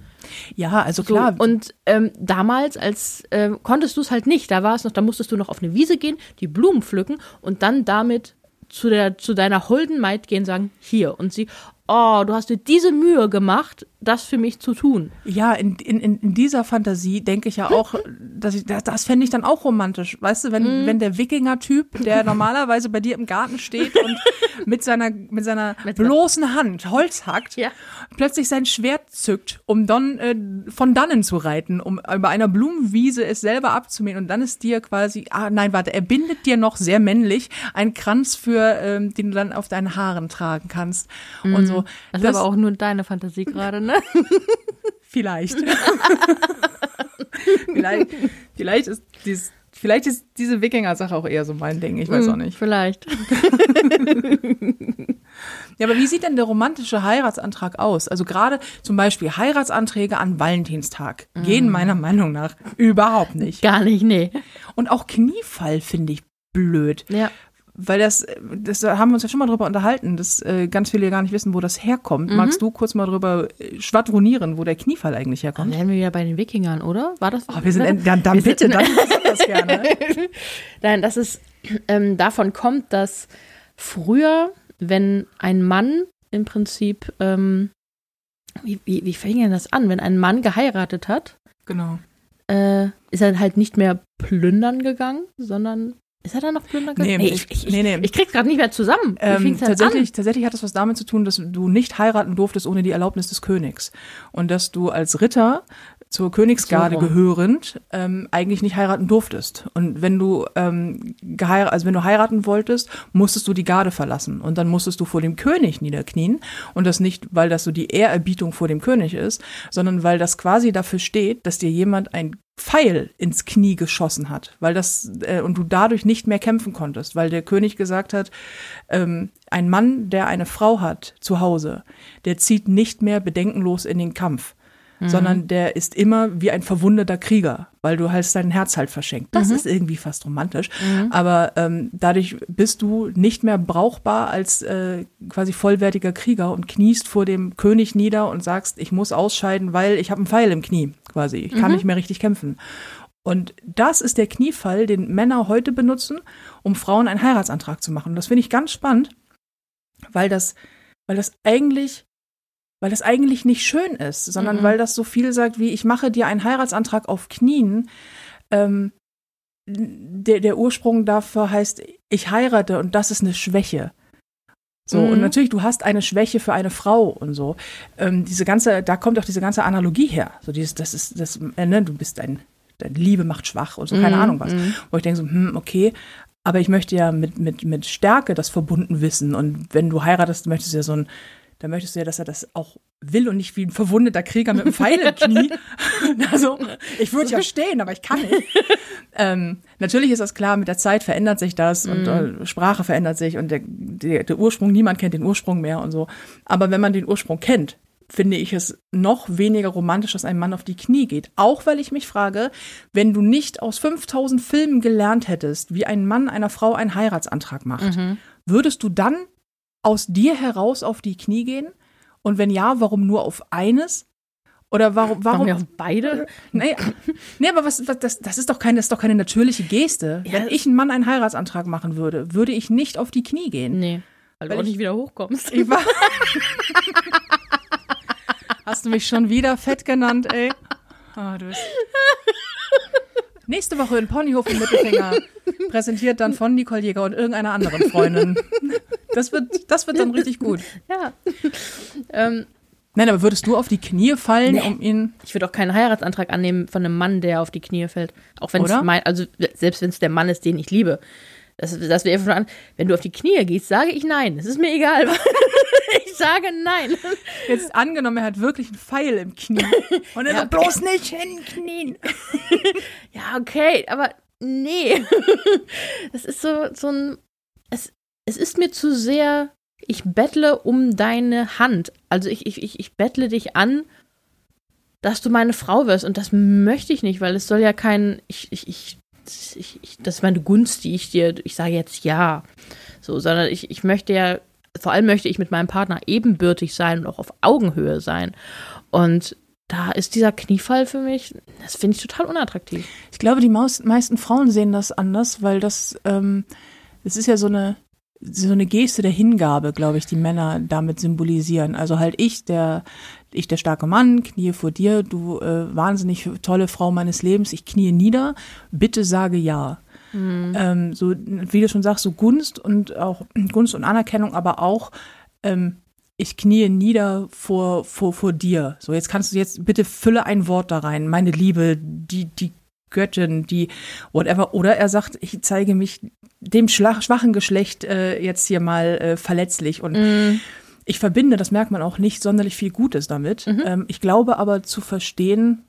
ja, also So, klar. und ähm, damals, als ähm, konntest du es halt nicht, da war es noch, da musstest du noch auf eine Wiese gehen, die Blumen pflücken und dann damit zu der zu deiner holden Maid gehen, sagen hier und sie, oh, du hast dir diese Mühe gemacht, das für mich zu tun. Ja, in, in, in dieser Fantasie denke ich ja auch, [LAUGHS] dass ich, das, das fände ich dann auch romantisch. Weißt du, wenn, Mhm. wenn der Wikinger-Typ, der normalerweise bei dir im Garten steht und [LAUGHS] mit seiner, mit seiner Mit bloßen Hand Holz hackt, Ja. plötzlich sein Schwert zückt, um dann äh, von dannen zu reiten, um über einer Blumenwiese es selber abzumähen und dann ist dir quasi, ah nein, warte, er bindet dir noch sehr männlich einen Kranz für, ähm, den du dann auf deinen Haaren tragen kannst und so. Mhm. Das, ist aber auch nur deine Fantasie gerade, ne? [LAUGHS] Vielleicht. [LAUGHS] vielleicht. Vielleicht ist dies, vielleicht ist diese Wikinger-Sache auch eher so mein Ding. Ich weiß auch nicht. Vielleicht. [LAUGHS] Ja, aber wie sieht denn der romantische Heiratsantrag aus? Also gerade zum Beispiel Heiratsanträge an Valentinstag gehen meiner Meinung nach überhaupt nicht. Gar nicht, nee. Und auch Kniefall finde ich blöd. Ja. Weil das, das da haben wir uns ja schon mal drüber unterhalten, dass äh, ganz viele gar nicht wissen, wo das herkommt. Magst du kurz mal drüber äh, schwadronieren, wo der Kniefall eigentlich Dann herkommt? wären wir wieder bei den Wikingern, oder? War das? Oh, wir sind, en- dann, dann bitte, dann [LAUGHS] sag das gerne. [LAUGHS] Nein, dass es ähm, davon kommt, dass früher, wenn ein Mann im Prinzip, ähm, wie, wie, wie fing denn das an? Wenn ein Mann geheiratet hat, Genau. äh, ist er halt nicht mehr plündern gegangen, sondern ist er dann noch plündern gegangen? Nee, ich, ich, nee, nee. ich krieg's gerade nicht mehr zusammen. Ähm, tatsächlich, tatsächlich hat das was damit zu tun, dass du nicht heiraten durftest ohne die Erlaubnis des Königs. Und dass du als Ritter zur Königsgarde So gehörend ähm, eigentlich nicht heiraten durftest. Und wenn du ähm, geheirat, also wenn du heiraten wolltest, musstest du die Garde verlassen. Und dann musstest du vor dem König niederknien. Und das nicht, weil das so die Ehrerbietung vor dem König ist, sondern weil das quasi dafür steht, dass dir jemand ein Pfeil ins Knie geschossen hat, weil das äh, und du dadurch nicht mehr kämpfen konntest, weil der König gesagt hat, ähm, ein Mann, der eine Frau hat zu Hause, der zieht nicht mehr bedenkenlos in den Kampf, sondern der ist immer wie ein verwundeter Krieger, weil du halt dein Herz halt verschenkt. Das ist irgendwie fast romantisch, aber ähm, dadurch bist du nicht mehr brauchbar als äh, quasi vollwertiger Krieger und kniest vor dem König nieder und sagst, ich muss ausscheiden, weil ich habe einen Pfeil im Knie, quasi. Ich kann nicht mehr richtig kämpfen. Und das ist der Kniefall, den Männer heute benutzen, um Frauen einen Heiratsantrag zu machen. Und das finde ich ganz spannend, weil das, weil das eigentlich, weil das eigentlich nicht schön ist, sondern Mhm. weil das so viel sagt wie, ich mache dir einen Heiratsantrag auf Knien. Ähm, der, der Ursprung dafür heißt, ich heirate und das ist eine Schwäche. So, Mhm. und natürlich, du hast eine Schwäche für eine Frau und so. Ähm, diese ganze, da kommt auch diese ganze Analogie her. So dieses, das ist, das, äh, ne, du bist ein, deine Liebe macht schwach und so, keine Mhm, Ahnung was. mhm. Wo ich denke so, hm, okay, aber ich möchte ja mit, mit, mit Stärke das verbunden wissen. Und wenn du heiratest, möchtest du ja so ein, da möchtest du ja, dass er das auch will und nicht wie ein verwundeter Krieger mit einem Pfeil im Knie. [LAUGHS] also, ich würde ja stehen, aber ich kann nicht. ähm, natürlich ist das klar, mit der Zeit verändert sich das und äh, Sprache verändert sich und der, der, der Ursprung, niemand kennt den Ursprung mehr und so. Aber wenn man den Ursprung kennt, finde ich es noch weniger romantisch, dass ein Mann auf die Knie geht. Auch weil ich mich frage, wenn du nicht aus 5000 Filmen gelernt hättest, wie ein Mann einer Frau einen Heiratsantrag macht, würdest du dann aus dir heraus auf die Knie gehen? Und wenn ja, warum nur auf eines? Oder warum, Warum warum, ja beide? [LAUGHS] Nee, nee aber was, was das, das ist doch keine, das ist doch keine natürliche Geste. Ja. Wenn ich einen Mann einen Heiratsantrag machen würde, würde ich nicht auf die Knie gehen. Nee. Weil, Weil du auch ich- nicht wieder hochkommst. Ich war [LAUGHS] Hast du mich schon wieder fett genannt, ey? Ah, du bist [LAUGHS] Nächste Woche in Ponyhof und Mittelfinger. Präsentiert dann von Nicole Jäger und irgendeiner anderen Freundin. Das wird, das wird dann richtig gut. Ja. ähm, Nein, aber würdest du auf die Knie fallen, Nee. um ihn. ich würde auch keinen Heiratsantrag annehmen von einem Mann, der auf die Knie fällt. Auch wenn es mein, also selbst wenn es der Mann ist, den ich liebe. Das, das wäre schon an. Wenn du auf die Knie gehst, sage ich nein. Es ist mir egal. [LAUGHS] ich sage nein. Jetzt angenommen, er hat wirklich einen Pfeil im Knie. [LAUGHS] Und er Ja, so, bloß nicht hinknien. [LAUGHS] Ja, okay, aber nee. Das ist so, so ein. Es, es ist mir zu sehr. Ich bettle um deine Hand. Also ich, ich, ich, bettle dich an, dass du meine Frau wirst. Und das möchte ich nicht, weil es soll ja kein. Ich, ich, ich, ich, das ist meine Gunst, die ich dir. Ich sage jetzt ja. So, sondern ich, ich möchte ja. Vor allem möchte ich mit meinem Partner ebenbürtig sein und auch auf Augenhöhe sein. Und da ist dieser Kniefall für mich, das finde ich total unattraktiv. Ich glaube, die meisten Frauen sehen das anders, weil das, ähm, es ist ja so eine, so eine Geste der Hingabe, glaube ich, die Männer damit symbolisieren. Also halt ich, der ich der starke Mann, knie vor dir, du äh, wahnsinnig tolle Frau meines Lebens, ich knie nieder, bitte sage ja. Mhm. Ähm, so, wie du schon sagst, so Gunst und auch Gunst und Anerkennung, aber auch ähm, ich knie nieder vor, vor, vor dir. So, jetzt kannst du jetzt bitte fülle ein Wort da rein. Meine Liebe, die, die Göttin, die whatever. Oder er sagt, ich zeige mich dem schwachen Geschlecht äh, jetzt hier mal äh, verletzlich. Und mm. ich verbinde, das merkt man auch nicht, sonderlich viel Gutes damit. Mhm. Ähm, ich glaube aber zu verstehen,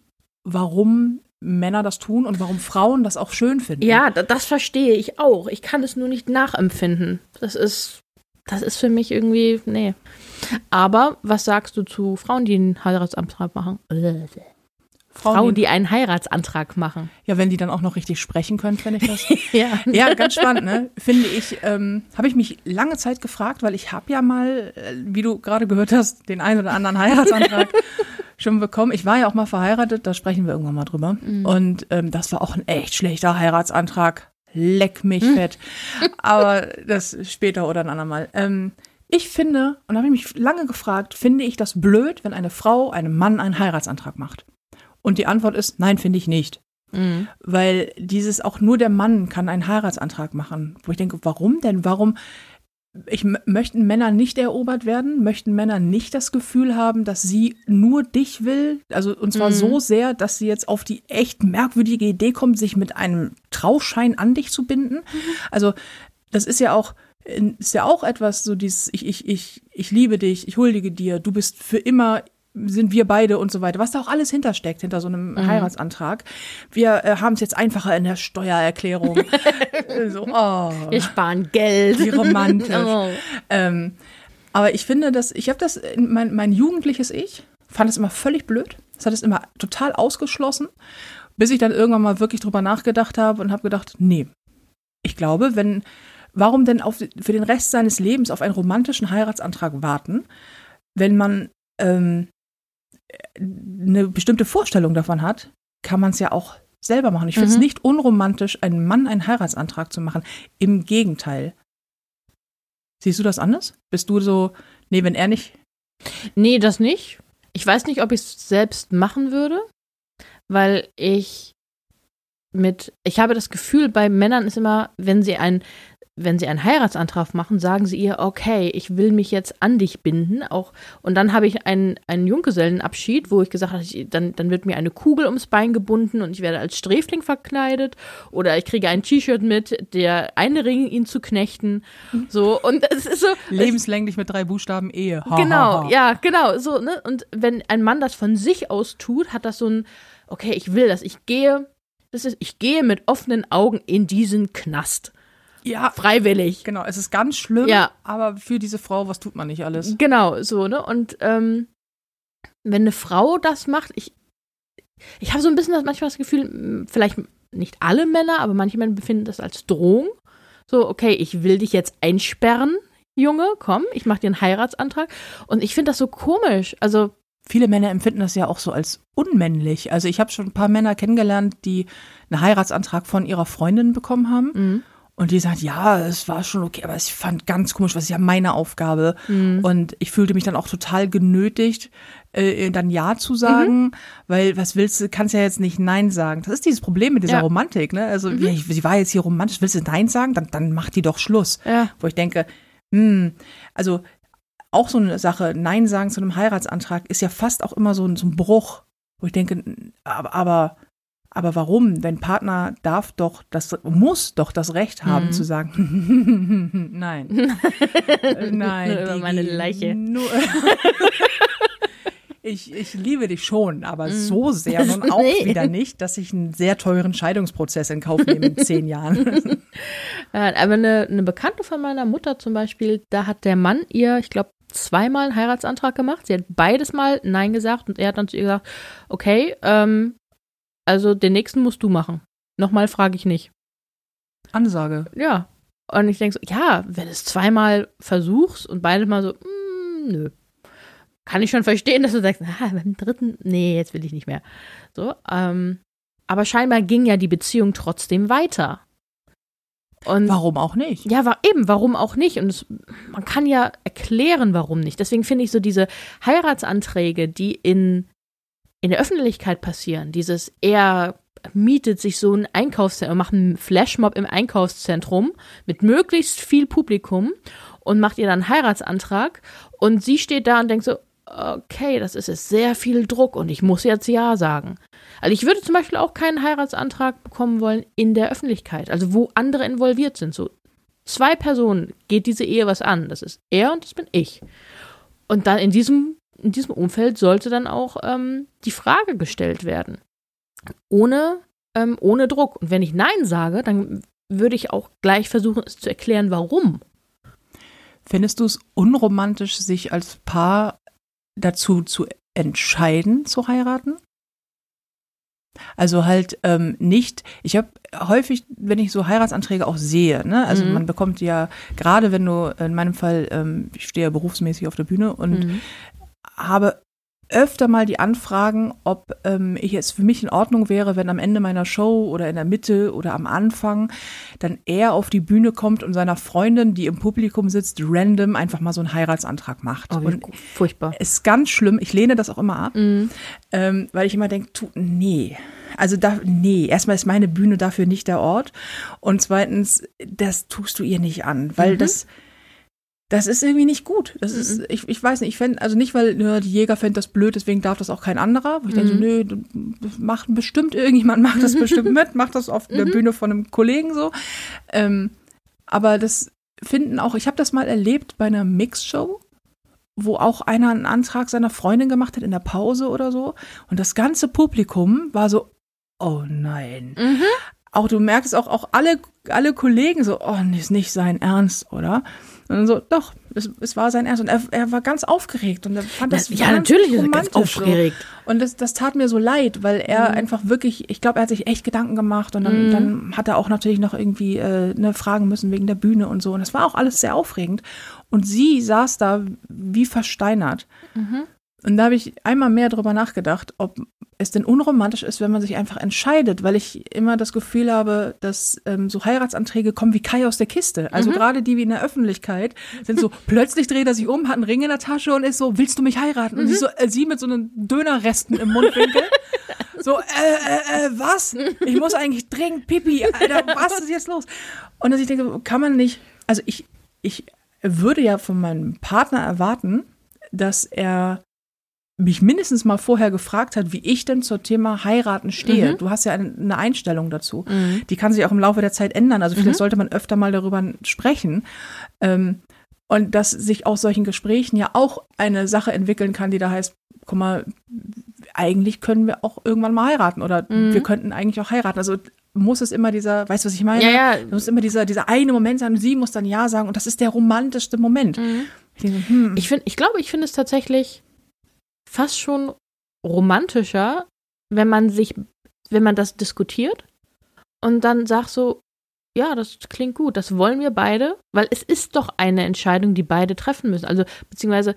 warum Männer das tun und warum Frauen das auch schön finden. Ja, das verstehe ich auch. Ich kann es nur nicht nachempfinden. Das ist, das ist für mich irgendwie, nee. Aber was sagst du zu Frauen, die einen Heiratsantrag machen? Frauen, Frauen, die einen Heiratsantrag machen. Ja, wenn die dann auch noch richtig sprechen können, finde ich das. [LAUGHS] ja. ja, ganz spannend, ne? Finde ich, ähm, habe ich mich lange Zeit gefragt, weil ich habe ja mal, äh, wie du gerade gehört hast, den einen oder anderen Heiratsantrag [LAUGHS] schon bekommen. Ich war ja auch mal verheiratet, da sprechen wir irgendwann mal drüber. Mhm. Und ähm, das war auch ein echt schlechter Heiratsantrag. Leck mich mhm. fett. Aber das später oder ein andermal. Ähm, ich finde, und da habe ich mich lange gefragt, finde ich das blöd, wenn eine Frau einem Mann einen Heiratsantrag macht? Und die Antwort ist, nein, finde ich nicht. Mhm. Weil dieses auch nur der Mann kann einen Heiratsantrag machen. Wo ich denke, warum denn? Warum? Ich möchten Männer nicht erobert werden, möchten Männer nicht das Gefühl haben, dass sie nur dich will, also und zwar mhm. so sehr, dass sie jetzt auf die echt merkwürdige Idee kommt, sich mit einem Trauschein an dich zu binden. Mhm. Also das ist ja auch ist ja auch etwas so dieses ich ich ich ich liebe dich, ich huldige dir, du bist für immer sind wir beide und so weiter, was da auch alles hintersteckt, hinter so einem mhm. Heiratsantrag. Wir äh, haben es jetzt einfacher in der Steuererklärung. [LAUGHS] so, oh, wir sparen Geld. Wie romantisch. [LAUGHS] oh. ähm, aber ich finde, dass ich habe das, mein, mein jugendliches Ich fand es immer völlig blöd. Das hat es immer total ausgeschlossen, bis ich dann irgendwann mal wirklich drüber nachgedacht habe und habe gedacht, nee, ich glaube, wenn, warum denn auf, für den Rest seines Lebens auf einen romantischen Heiratsantrag warten, wenn man ähm, eine bestimmte Vorstellung davon hat, kann man es ja auch selber machen. Ich finde es mhm. nicht unromantisch, einem Mann einen Heiratsantrag zu machen. Im Gegenteil. Siehst du das anders? Bist du so, nee, wenn er nicht. Nee, das nicht. Ich weiß nicht, ob ich es selbst machen würde, weil ich mit, ich habe das Gefühl, bei Männern ist immer, wenn sie ein wenn sie einen Heiratsantrag machen, sagen sie ihr, okay, ich will mich jetzt an dich binden. Auch, und dann habe ich einen, einen Junggesellenabschied, wo ich gesagt habe, ich, dann, dann wird mir eine Kugel ums Bein gebunden und ich werde als Sträfling verkleidet. Oder ich kriege ein T-Shirt mit, der einringen, ihn zu knechten. So, und es ist so. Lebenslänglich mit drei Buchstaben Ehe. Ha, genau, ha, ha. ja, genau. So, ne? Und wenn ein Mann das von sich aus tut, hat das so ein, okay, ich will das, ich gehe, das ist, ich gehe mit offenen Augen in diesen Knast. Ja. Freiwillig. Genau, es ist ganz schlimm, ja. aber für diese Frau, was tut man nicht alles? Genau, so, ne? Und ähm, wenn eine Frau das macht, ich, ich habe so ein bisschen das, manchmal das Gefühl, vielleicht nicht alle Männer, aber manche Männer befinden das als Drohung. So, okay, ich will dich jetzt einsperren, Junge, komm, ich mache dir einen Heiratsantrag. Und ich finde das so komisch. Also, Viele Männer empfinden das ja auch so als unmännlich. Also ich habe schon ein paar Männer kennengelernt, die einen Heiratsantrag von ihrer Freundin bekommen haben. Mhm. Und die sagt, ja, es war schon okay, aber ich fand ganz komisch, was ist ja meine Aufgabe. Mhm. Und ich fühlte mich dann auch total genötigt, äh, dann Ja zu sagen, mhm. weil was willst du, kannst ja jetzt nicht Nein sagen. Das ist dieses Problem mit dieser ja. Romantik, ne? Also, mhm. wie, sie war jetzt hier romantisch, willst du Nein sagen? Dann, dann macht die doch Schluss. Ja. Wo ich denke, hm, also auch so eine Sache, Nein sagen zu einem Heiratsantrag ist ja fast auch immer so ein, so ein Bruch, wo ich denke, aber, aber aber warum? Dein Partner darf doch das, muss doch das Recht haben mhm. zu sagen, [LAUGHS] nein. [LAUGHS] nein. Nur über meine Leiche. Nur, [LAUGHS] ich, ich liebe dich schon, aber mhm. so sehr nun auch nee. wieder nicht, dass ich einen sehr teuren Scheidungsprozess in Kauf nehme in zehn Jahren. aber eine, eine Bekannte von meiner Mutter zum Beispiel, da hat der Mann ihr, ich glaube, zweimal einen Heiratsantrag gemacht. Sie hat beides mal Nein gesagt und er hat dann zu ihr gesagt, okay, ähm, also den nächsten musst du machen. Nochmal frage ich nicht. Ansage. Ja. Und ich denke so, ja, wenn du es zweimal versuchst und beide mal so, mm, nö. Kann ich schon verstehen, dass du sagst, ah, beim dritten, nee, jetzt will ich nicht mehr. So, ähm, aber scheinbar ging ja die Beziehung trotzdem weiter. Und Warum auch nicht? ja, war eben, warum auch nicht? Und es, man kann ja erklären, warum nicht. Deswegen finde ich so diese Heiratsanträge, die in, in der Öffentlichkeit passieren, dieses er mietet sich so ein Einkaufszentrum, macht einen Flashmob im Einkaufszentrum mit möglichst viel Publikum und macht ihr dann einen Heiratsantrag und sie steht da und denkt so, okay, das ist jetzt sehr viel Druck und ich muss jetzt Ja sagen. Also ich würde zum Beispiel auch keinen Heiratsantrag bekommen wollen in der Öffentlichkeit, also wo andere involviert sind. So zwei Personen geht diese Ehe was an. Das ist er und das bin ich. Und dann in diesem, in diesem Umfeld sollte dann auch ähm, die Frage gestellt werden. Ohne, ähm, ohne Druck. Und wenn ich Nein sage, dann würde ich auch gleich versuchen, es zu erklären, warum. Findest du es unromantisch, sich als Paar dazu zu entscheiden, zu heiraten? Also halt ähm, nicht, ich habe häufig, wenn ich so Heiratsanträge auch sehe, ne, also Mhm. man bekommt ja, gerade wenn du, in meinem Fall, ähm, ich stehe ja berufsmäßig auf der Bühne und Mhm. Habe öfter mal die Anfragen, ob ähm, ich es für mich in Ordnung wäre, wenn am Ende meiner Show oder in der Mitte oder am Anfang dann er auf die Bühne kommt und seiner Freundin, die im Publikum sitzt, random einfach mal so einen Heiratsantrag macht. Oh, und furchtbar. ist ganz schlimm. Ich lehne das auch immer ab, Mhm. ähm, weil ich immer denke, nee. Also da, nee, erstmal ist meine Bühne dafür nicht der Ort. Und zweitens, das tust du ihr nicht an, weil Mhm. das, das ist irgendwie nicht gut. Das Mhm. ist, ich, ich weiß nicht, ich fände, also nicht, weil ja, die Jäger fänden das blöd, deswegen darf das auch kein anderer. Wo ich denke so, Mhm. nö, du- das macht bestimmt irgendjemand, macht das bestimmt [LAUGHS] mit, macht das auf der Mhm. Bühne von einem Kollegen so. Ähm, aber das finden auch, ich habe das mal erlebt bei einer Mixshow wo auch einer einen Antrag seiner Freundin gemacht hat in der Pause oder so. Und das ganze Publikum war so, oh nein. Mhm. Auch du merkst auch, auch alle, alle Kollegen so, oh, ist nicht sein Ernst, oder? Und dann so, doch, es, es war sein Ernst. Und er, er war ganz aufgeregt und er fand das, ja, natürlich ist er ganz romantisch so. aufgeregt. Und das, das tat mir so leid, weil er Mhm. einfach wirklich, ich glaube, er hat sich echt Gedanken gemacht und dann, Mhm. dann hat er auch natürlich noch irgendwie äh, ne, fragen müssen wegen der Bühne und so. Und das war auch alles sehr aufregend. Und sie saß da wie versteinert. Mhm. Und da habe ich einmal mehr drüber nachgedacht, ob es denn unromantisch ist, wenn man sich einfach entscheidet, weil ich immer das Gefühl habe, dass ähm, so Heiratsanträge kommen wie Kai aus der Kiste. Also Mhm. gerade die wie in der Öffentlichkeit sind so, [LAUGHS] plötzlich dreht er sich um, hat einen Ring in der Tasche und ist so, willst du mich heiraten? Und sie, so, äh, sie mit so einen Dönerresten im Mundwinkel. [LAUGHS] so, äh, äh, äh, was? Ich muss eigentlich dringend pipi, Alter, [LAUGHS] was ist jetzt los? Und dass ich denke, kann man nicht, also ich, ich würde ja von meinem Partner erwarten, dass er mich mindestens mal vorher gefragt hat, wie ich denn zum Thema heiraten stehe. Mhm. Du hast ja eine, eine Einstellung dazu. Mhm. Die kann sich auch im Laufe der Zeit ändern. Also vielleicht Mhm. sollte man öfter mal darüber sprechen. Ähm, und dass sich aus solchen Gesprächen ja auch eine Sache entwickeln kann, die da heißt, guck mal, eigentlich können wir auch irgendwann mal heiraten oder Mhm. wir könnten eigentlich auch heiraten. Also muss es immer dieser, weißt du, was ich meine? Ja, ja. Muss immer dieser, dieser eine Moment sein und sie muss dann Ja sagen und das ist der romantischste Moment. Mhm. Ich denke, hm, Ich finde, ich glaube, ich finde es tatsächlich fast schon romantischer, wenn man sich, wenn man das diskutiert und dann sagt so, ja, das klingt gut, das wollen wir beide, weil es ist doch eine Entscheidung, die beide treffen müssen. Also, beziehungsweise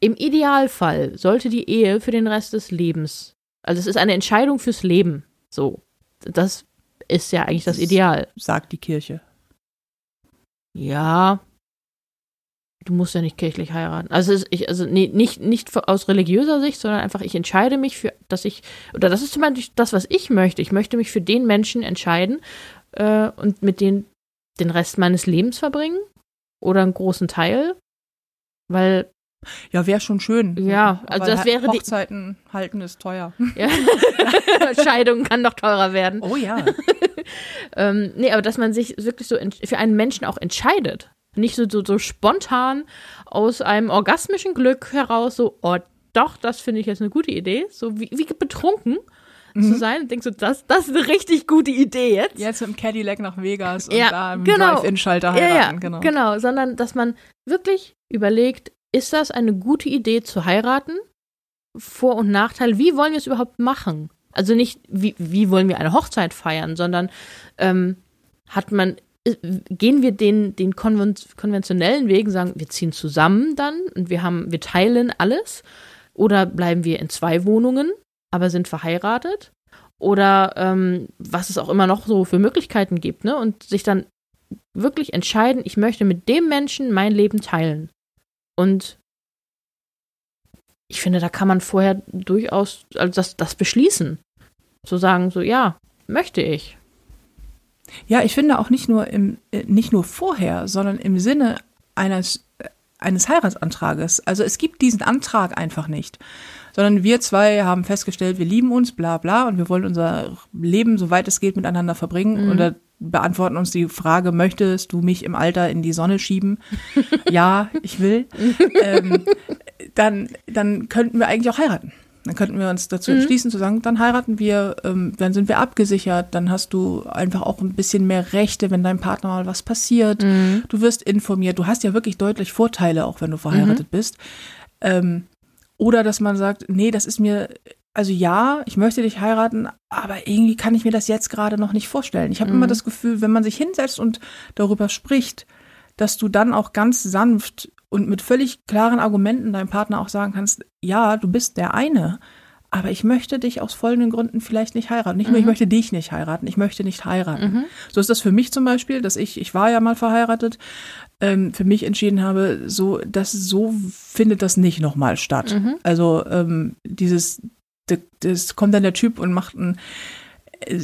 im Idealfall sollte die Ehe für den Rest des Lebens, also es ist eine Entscheidung fürs Leben. So, das ist ja eigentlich das Ideal. sagt die Kirche. Ja. Du musst ja nicht kirchlich heiraten. Also, ich, also nee, nicht, nicht aus religiöser Sicht, sondern einfach, ich entscheide mich für, dass ich, oder das ist zum Beispiel das, was ich möchte. Ich möchte mich für den Menschen entscheiden äh, und mit denen den Rest meines Lebens verbringen oder einen großen Teil, weil, Ja, wäre schon schön. Ja, also das wäre die- Hochzeiten halten ist teuer. [LAUGHS] ja, [LAUGHS] Scheidung kann doch teurer werden. Oh ja. [LAUGHS] Ähm, nee, aber dass man sich wirklich so für einen Menschen auch entscheidet. Nicht so, so, so spontan aus einem orgasmischen Glück heraus, so, oh, doch, das finde ich jetzt eine gute Idee. So wie, wie betrunken zu sein und denkst so, das, das ist eine richtig gute Idee jetzt. Jetzt mit dem Cadillac nach Vegas und Ja, da im genau. Drive-In-Schalter ja, ja, heiraten. genau. genau, sondern dass man wirklich überlegt, ist das eine gute Idee zu heiraten? Vor- und Nachteil, wie wollen wir es überhaupt machen? Also nicht, wie, wie wollen wir eine Hochzeit feiern, sondern ähm, hat man, gehen wir den, den konven konventionellen Weg, und sagen, wir ziehen zusammen dann und wir haben, wir teilen alles, oder bleiben wir in zwei Wohnungen, aber sind verheiratet? Oder ähm, was es auch immer noch so für Möglichkeiten gibt, ne? Und sich dann wirklich entscheiden, ich möchte mit dem Menschen mein Leben teilen. Und ich finde, da kann man vorher durchaus also das, das beschließen. Zu sagen, so ja, möchte ich. Ja, ich finde auch nicht nur im, äh, nicht nur vorher, sondern im Sinne eines, äh, eines Heiratsantrages. Also es gibt diesen Antrag einfach nicht. Sondern wir zwei haben festgestellt, wir lieben uns, bla bla, und wir wollen unser Leben, soweit es geht, miteinander verbringen. Mhm. Und da beantworten uns die Frage, möchtest du mich im Alter in die Sonne schieben? ja, ich will. [LAUGHS] ähm, dann, dann könnten wir eigentlich auch heiraten. Dann könnten wir uns dazu entschließen zu sagen, dann heiraten wir, ähm, dann sind wir abgesichert, dann hast du einfach auch ein bisschen mehr Rechte, wenn deinem Partner mal was passiert. Du wirst informiert, du hast ja wirklich deutlich Vorteile, auch wenn du verheiratet bist. Ähm, oder dass man sagt, nee, das ist mir, also ja, ich möchte dich heiraten, aber irgendwie kann ich mir das jetzt gerade noch nicht vorstellen. Ich habe immer das Gefühl, wenn man sich hinsetzt und darüber spricht, dass du dann auch ganz sanft und mit völlig klaren Argumenten deinem Partner auch sagen kannst, ja, du bist der eine, aber ich möchte dich aus folgenden Gründen vielleicht nicht heiraten. Nicht nur, ich möchte dich nicht heiraten, ich möchte nicht heiraten. So ist das für mich zum Beispiel, dass ich, ich war ja mal verheiratet, ähm, für mich entschieden habe, so, das so findet das nicht nochmal statt. Also ähm, dieses, das, das kommt dann der Typ und macht einen äh,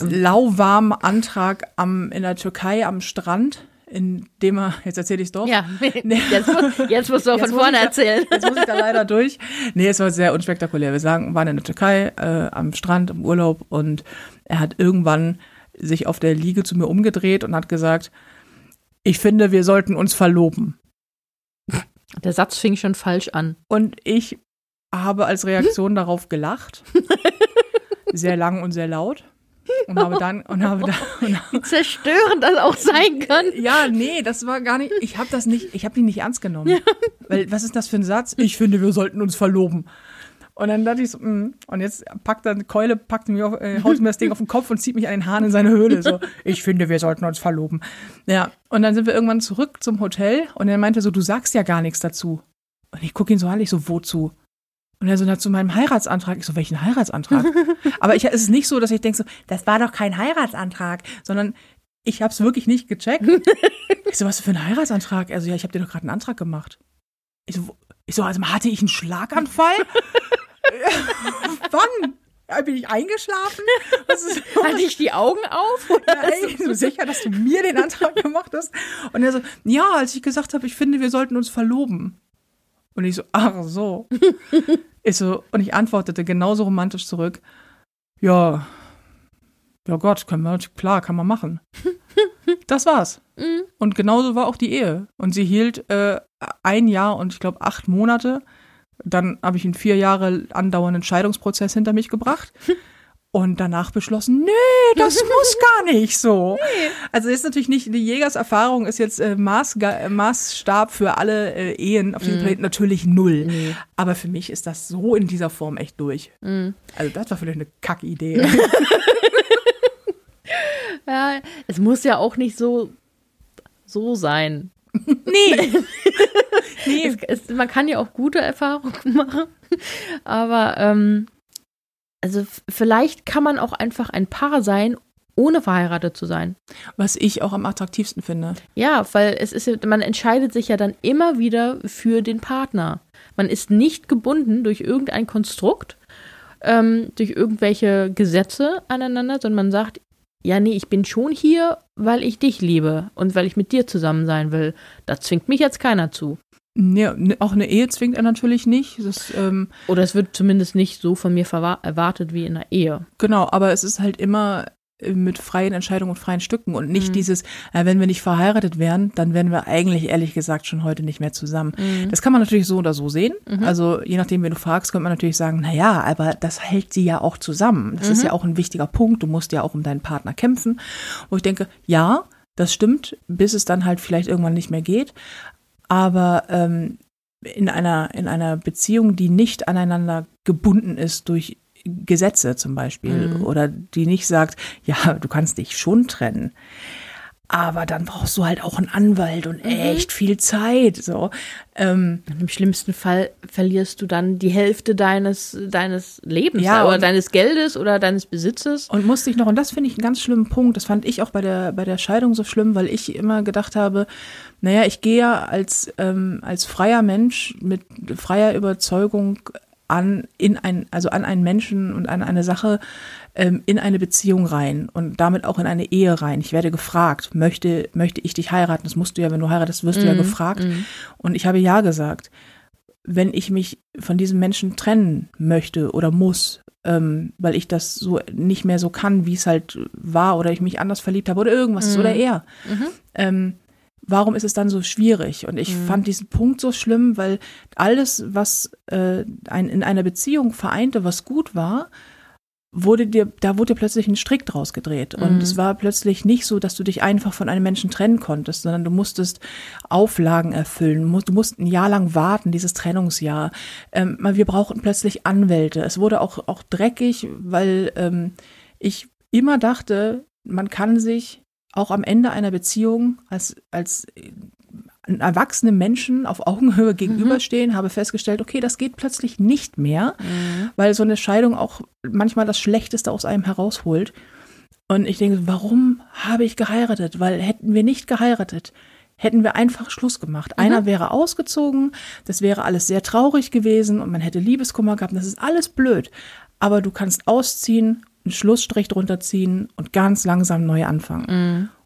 lauwarmen Antrag am, in der Türkei am Strand, in dem er, jetzt erzähle ich es doch. Ja, [LAUGHS] jetzt, mu- jetzt musst du auch von muss vorne da- erzählen. Jetzt muss ich da leider durch. Nee, es war sehr unspektakulär. Wir sagen, waren in der Türkei äh, am Strand im Urlaub und er hat irgendwann sich auf der Liege zu mir umgedreht und hat gesagt, ich finde, wir sollten uns verloben. Der Satz fing schon falsch an. Und ich habe als Reaktion darauf gelacht. [LAUGHS] Sehr lang und sehr laut. Und habe dann, und habe dann, [LAUGHS] und Wie zerstörend das auch sein kann. Ja, nee, das war gar nicht. Ich habe das nicht, ich habe die nicht ernst genommen. Weil was ist das für ein Satz? Ich finde, wir sollten uns verloben. Und dann dachte ich so, mm. und jetzt packt er eine Keule, packt mir auf, äh, haut mir das Ding auf den Kopf und zieht mich an den Haaren in seine Höhle. So, [LAUGHS] ich finde, wir sollten uns verloben. Ja, und dann sind wir irgendwann zurück zum Hotel und er meinte so, du sagst ja gar nichts dazu. Und ich gucke ihn so an, ich so, wozu? Und er so, na, zu meinem Heiratsantrag. Ich so, welchen Heiratsantrag? [LAUGHS] Aber ich, es ist nicht so, dass ich denke so, das war doch kein Heiratsantrag, sondern ich habe es wirklich nicht gecheckt. [LAUGHS] Ich so, was für ein Heiratsantrag? Also, ja, ich habe dir doch gerade einen Antrag gemacht. Ich so, ich so, also hatte ich einen Schlaganfall? [LAUGHS] Wann? Bin ich eingeschlafen? Hatte ich die Augen auf? ja, ey, so sicher, dass du mir den Antrag gemacht hast? Und er so, ja, als ich gesagt habe, ich finde, wir sollten uns verloben. Und ich so, ach so. [LAUGHS] Ich so, und ich antwortete genauso romantisch zurück, ja, ja Gott, können wir, klar, kann man machen. [LAUGHS] Das war's. Und genauso war auch die Ehe. Und sie hielt äh, ein Jahr und ich glaube acht Monate. Dann habe ich einen vier Jahre andauernden Scheidungsprozess hinter mich gebracht. [LAUGHS] Und danach beschlossen, nee, das [LAUGHS] muss gar nicht so. Also ist natürlich nicht, die Jägerserfahrung ist jetzt äh, Maßga äh, Maßstab für alle äh, Ehen auf diesem Planeten natürlich null. Nee. Aber für mich ist das so in dieser Form echt durch. Also das war vielleicht eine Kackidee. [LAUGHS] Ja, es muss ja auch nicht so, so sein. nee. [LAUGHS] nee. Es, es, man kann ja auch gute Erfahrungen machen. Aber ähm, also vielleicht kann man auch einfach ein Paar sein, ohne verheiratet zu sein. Was ich auch am attraktivsten finde. Ja, weil es ist, man entscheidet sich ja dann immer wieder für den Partner. Man ist nicht gebunden durch irgendein Konstrukt, ähm, durch irgendwelche Gesetze aneinander, sondern man sagt, ja, nee, ich bin schon hier, weil ich dich liebe und weil ich mit dir zusammen sein will. Da zwingt mich jetzt keiner zu. Nee, ne- auch eine Ehe zwingt er natürlich nicht. Das, ähm, Oder es wird zumindest nicht so von mir erwartet wie in einer Ehe. genau, aber es ist halt immer äh, mit freien Entscheidungen und freien Stücken und nicht dieses, äh, wenn wir nicht verheiratet wären, dann wären wir eigentlich ehrlich gesagt schon heute nicht mehr zusammen. Das kann man natürlich so oder so sehen. Also je nachdem, wen du fragst, könnte man natürlich sagen, na ja, aber das hält sie ja auch zusammen. Das ist ja auch ein wichtiger Punkt. Du musst ja auch um deinen Partner kämpfen. Wo ich denke, ja, das stimmt, bis es dann halt vielleicht irgendwann nicht mehr geht. Aber ähm, in einer, in einer Beziehung, die nicht aneinander gebunden ist durch Gesetze zum Beispiel oder die nicht sagt, ja, du kannst dich schon trennen. Aber dann brauchst du halt auch einen Anwalt und echt viel Zeit. So. Ähm, Im schlimmsten Fall verlierst du dann die Hälfte deines, deines Lebens Ja, oder deines Geldes oder deines Besitzes. und musste ich noch, und das finde ich einen ganz schlimmen Punkt, das fand ich auch bei der, bei der Scheidung so schlimm, weil ich immer gedacht habe, naja, ich gehe ja als, ähm, als freier Mensch mit freier Überzeugung an, in ein, also an einen Menschen und an eine Sache ähm, in eine Beziehung rein und damit auch in eine Ehe rein. Ich werde gefragt, möchte, möchte ich dich heiraten? Das musst du ja, wenn du heiratest, wirst du ja gefragt. Und ich habe ja gesagt. Wenn ich mich von diesem Menschen trennen möchte oder muss, ähm, weil ich das so nicht mehr so kann, wie es halt war, oder ich mich anders verliebt habe oder irgendwas ist, oder er. Ähm, warum ist es dann so schwierig? Und ich fand diesen Punkt so schlimm, weil alles, was äh, ein, in einer Beziehung vereinte, was gut war, wurde dir, da wurde dir plötzlich ein Strick draus gedreht. Und es war plötzlich nicht so, dass du dich einfach von einem Menschen trennen konntest, sondern du musstest Auflagen erfüllen. Du musst ein Jahr lang warten, dieses Trennungsjahr. Ähm, wir brauchten plötzlich Anwälte. Es wurde auch, auch dreckig, weil ähm, ich immer dachte, man kann sich auch am Ende einer Beziehung als, als erwachsenen Menschen auf Augenhöhe gegenüberstehen, habe festgestellt, okay, das geht plötzlich nicht mehr, weil so eine Scheidung auch manchmal das Schlechteste aus einem herausholt. Und ich denke, warum habe ich geheiratet? Weil hätten wir nicht geheiratet, hätten wir einfach Schluss gemacht. Einer wäre ausgezogen, das wäre alles sehr traurig gewesen und man hätte Liebeskummer gehabt. Das ist alles blöd. Aber du kannst ausziehen, einen Schlussstrich drunter ziehen und ganz langsam neu anfangen.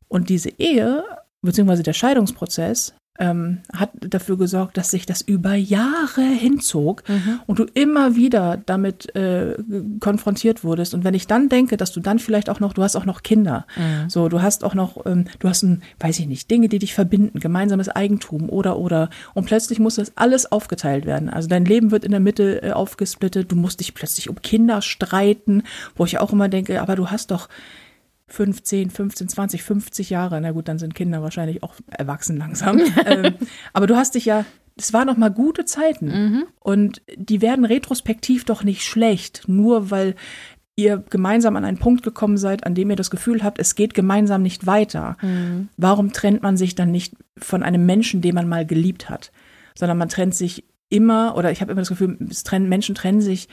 Und diese Ehe, beziehungsweise der Scheidungsprozess, ähm, hat dafür gesorgt, dass sich das über Jahre hinzog und du immer wieder damit äh, konfrontiert wurdest. Und wenn ich dann denke, dass du dann vielleicht auch noch, du hast auch noch Kinder, so, du hast auch noch, ähm, du hast, ein, weiß ich nicht, Dinge, die dich verbinden, gemeinsames Eigentum oder, oder, und plötzlich muss das alles aufgeteilt werden. Also dein Leben wird in der Mitte äh, aufgesplittet, du musst dich plötzlich um Kinder streiten, wo ich auch immer denke, aber du hast doch, 15, 15, 20, 50 Jahre, na gut, dann sind Kinder wahrscheinlich auch erwachsen langsam. [LAUGHS] ähm, aber du hast dich ja, es waren noch mal gute Zeiten. Und die werden retrospektiv doch nicht schlecht, nur weil ihr gemeinsam an einen Punkt gekommen seid, an dem ihr das Gefühl habt, es geht gemeinsam nicht weiter. Warum trennt man sich dann nicht von einem Menschen, den man mal geliebt hat, sondern man trennt sich immer oder ich habe immer das Gefühl, trennen, Menschen trennen sich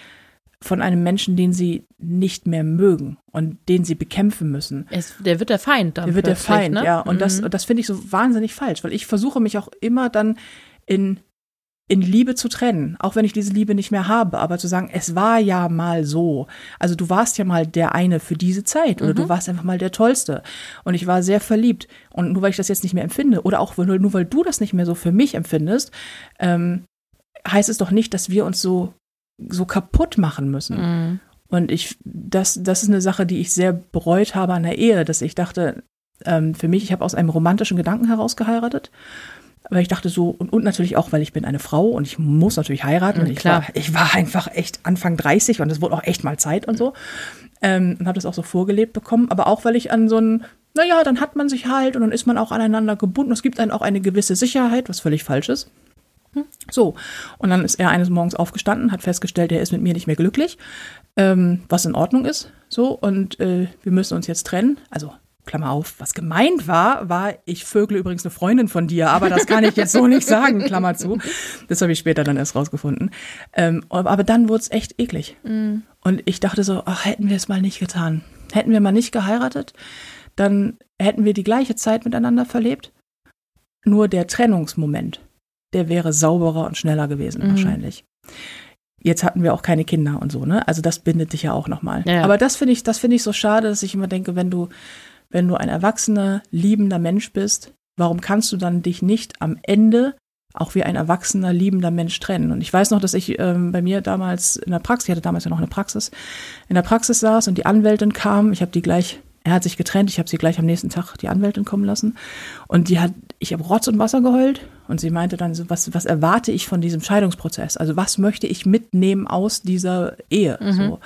von einem Menschen, den sie nicht mehr mögen und den sie bekämpfen müssen. Es, der wird der Feind dann. Der wird der Feind, ne? ja. Und das, und das finde ich so wahnsinnig falsch, weil ich versuche mich auch immer dann in, in Liebe zu trennen, auch wenn ich diese Liebe nicht mehr habe, aber zu sagen, es war ja mal so. Also du warst ja mal der eine für diese Zeit oder du warst einfach mal der Tollste. Und ich war sehr verliebt. Und nur weil ich das jetzt nicht mehr empfinde oder auch nur, nur weil du das nicht mehr so für mich empfindest, ähm, heißt es doch nicht, dass wir uns so, so kaputt machen müssen. Mhm. Und ich, das, das ist eine Sache, die ich sehr bereut habe an der Ehe, dass ich dachte, ähm, für mich, ich habe aus einem romantischen Gedanken heraus geheiratet. Weil ich dachte so, und, und natürlich auch, weil ich bin eine Frau und ich muss natürlich heiraten. Mhm, und ich klar. war, ich war einfach echt Anfang 30 und es wurde auch echt mal Zeit und so. Ähm, und habe das auch so vorgelebt bekommen. Aber auch, weil ich an so ein, naja, dann hat man sich halt und dann ist man auch aneinander gebunden. Es gibt dann auch eine gewisse Sicherheit, was völlig falsch ist. So, und dann ist er eines Morgens aufgestanden, hat festgestellt, er ist mit mir nicht mehr glücklich, ähm, was in Ordnung ist. So, und äh, wir müssen uns jetzt trennen. Also, Klammer auf, was gemeint war, war, ich vögle übrigens eine Freundin von dir, aber das kann ich jetzt so nicht sagen, [LAUGHS] Klammer zu. Das habe ich später dann erst rausgefunden. Ähm, aber aber dann wurde es echt eklig. Und ich dachte so, ach, hätten wir es mal nicht getan. Hätten wir mal nicht geheiratet, dann hätten wir die gleiche Zeit miteinander verlebt. Nur der Trennungsmoment, der wäre sauberer und schneller gewesen, wahrscheinlich. Jetzt hatten wir auch keine Kinder und so, ne? Also das bindet dich ja auch nochmal. Ja. Aber das finde ich, das finde ich so schade, dass ich immer denke, wenn du, wenn du ein erwachsener, liebender Mensch bist, warum kannst du dann dich nicht am Ende auch wie ein erwachsener, liebender Mensch trennen? Und ich weiß noch, dass ich ähm, bei mir damals in der Praxis, ich hatte damals ja noch eine Praxis, in der Praxis saß und die Anwältin kam. Ich habe die gleich, er hat sich getrennt, ich habe sie gleich am nächsten Tag die Anwältin kommen lassen. Und die hat, ich habe Rotz und Wasser geheult und sie meinte dann so, was, was erwarte ich von diesem Scheidungsprozess? Also was möchte ich mitnehmen aus dieser Ehe? So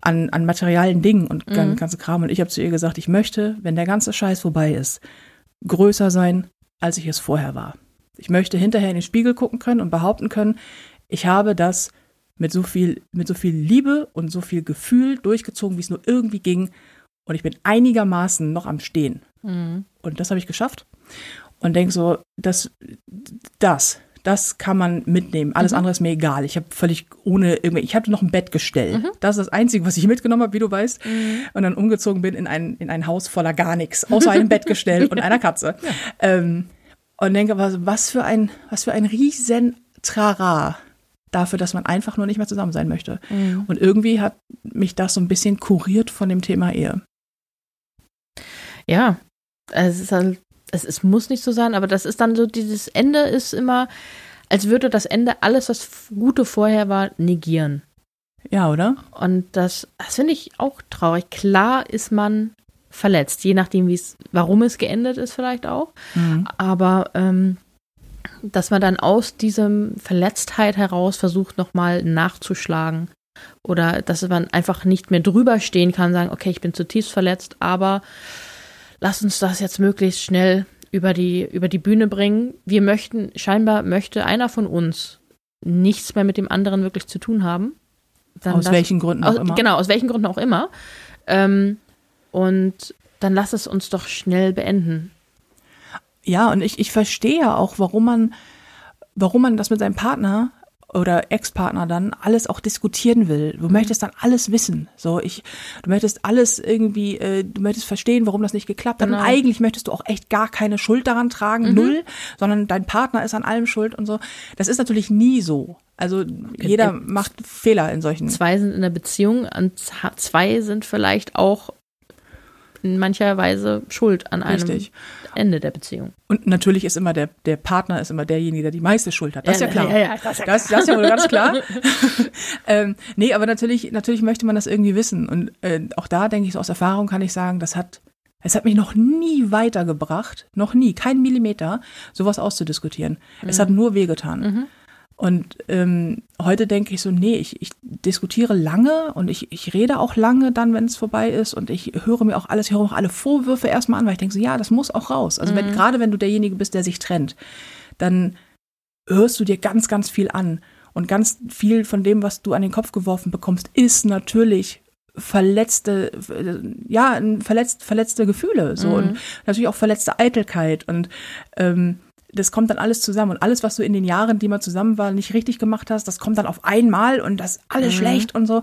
an, an materialen Dingen und mhm. ganze Kram. Und ich habe zu ihr gesagt, ich möchte, wenn der ganze Scheiß vorbei ist, größer sein, als ich es vorher war. Ich möchte hinterher in den Spiegel gucken können und behaupten können, ich habe das mit so viel, mit so viel Liebe und so viel Gefühl durchgezogen, wie es nur irgendwie ging. Und ich bin einigermaßen noch am Stehen. Mhm. Und das habe ich geschafft. Und denke so, das, das, das kann man mitnehmen. Alles Mhm. andere ist mir egal. Ich habe völlig ohne irgendwie, ich hatte noch ein Bett gestellt. Mhm. Das ist das Einzige, was ich mitgenommen habe, wie du weißt. Und dann umgezogen bin in ein, in ein Haus voller gar nichts, außer einem Bettgestell und [LAUGHS] einer Katze. Ähm, und denke, was, was für ein, was für ein riesen Trara dafür, dass man einfach nur nicht mehr zusammen sein möchte. Mhm. Und irgendwie hat mich das so ein bisschen kuriert von dem Thema Ehe. Ja, es ist halt, es, es muss nicht so sein, aber das ist dann so, dieses Ende ist immer, als würde das Ende alles, was Gute vorher war, negieren. Ja, oder? Und das, das finde ich auch traurig. Klar ist man verletzt, je nachdem, wie es, warum es geendet ist, vielleicht auch. Mhm. Aber ähm, dass man dann aus diesem Verletztheit heraus versucht, nochmal nachzuschlagen. Oder dass man einfach nicht mehr drüber stehen kann, sagen, okay, ich bin zutiefst verletzt, aber lass uns das jetzt möglichst schnell über die, über die Bühne bringen. Wir möchten, scheinbar möchte einer von uns nichts mehr mit dem anderen wirklich zu tun haben. Dann Aus lass- welchen Gründen auch aus, immer. Genau, aus welchen Gründen auch immer. Ähm, und dann lass es uns doch schnell beenden. Ja, und ich, ich verstehe ja auch, warum man, warum man das mit seinem Partner oder Ex-Partner dann alles auch diskutieren will. Du möchtest dann alles wissen. So, ich, du möchtest alles irgendwie, äh, du möchtest verstehen, warum das nicht geklappt hat. Genau. Und eigentlich möchtest du auch echt gar keine Schuld daran tragen, null, sondern dein Partner ist an allem schuld und so. Das ist natürlich nie so. Also jeder macht Fehler in solchen. Zwei sind in der Beziehung und zwei sind vielleicht auch in mancher Weise schuld an einem Richtig. Ende der Beziehung. Und natürlich ist immer der, der Partner ist immer derjenige, der die meiste Schuld hat. Das ist ja klar. Ja, ja, das ist ja Das, das ist ja wohl ganz klar. [LAUGHS] [LAUGHS] ähm, nee, aber natürlich, natürlich möchte man das irgendwie wissen. Und äh, auch da denke ich, so aus Erfahrung kann ich sagen, das hat, es hat mich noch nie weitergebracht, noch nie, kein Millimeter, sowas auszudiskutieren. Es hat nur wehgetan. Und ähm, heute denke ich so, nee, ich, ich diskutiere lange und ich, ich rede auch lange dann, wenn es vorbei ist. Und ich höre mir auch alles, ich höre auch alle Vorwürfe erstmal an, weil ich denke so, ja, das muss auch raus. Also wenn, gerade wenn du derjenige bist, der sich trennt, dann hörst du dir ganz, ganz viel an. Und ganz viel von dem, was du an den Kopf geworfen bekommst, ist natürlich verletzte, ja, verletzt, verletzte Gefühle, so. Und natürlich auch verletzte Eitelkeit. Und ähm, das kommt dann alles zusammen und alles, was du in den Jahren, die man zusammen war, nicht richtig gemacht hast, das kommt dann auf einmal und das ist alles schlecht und so.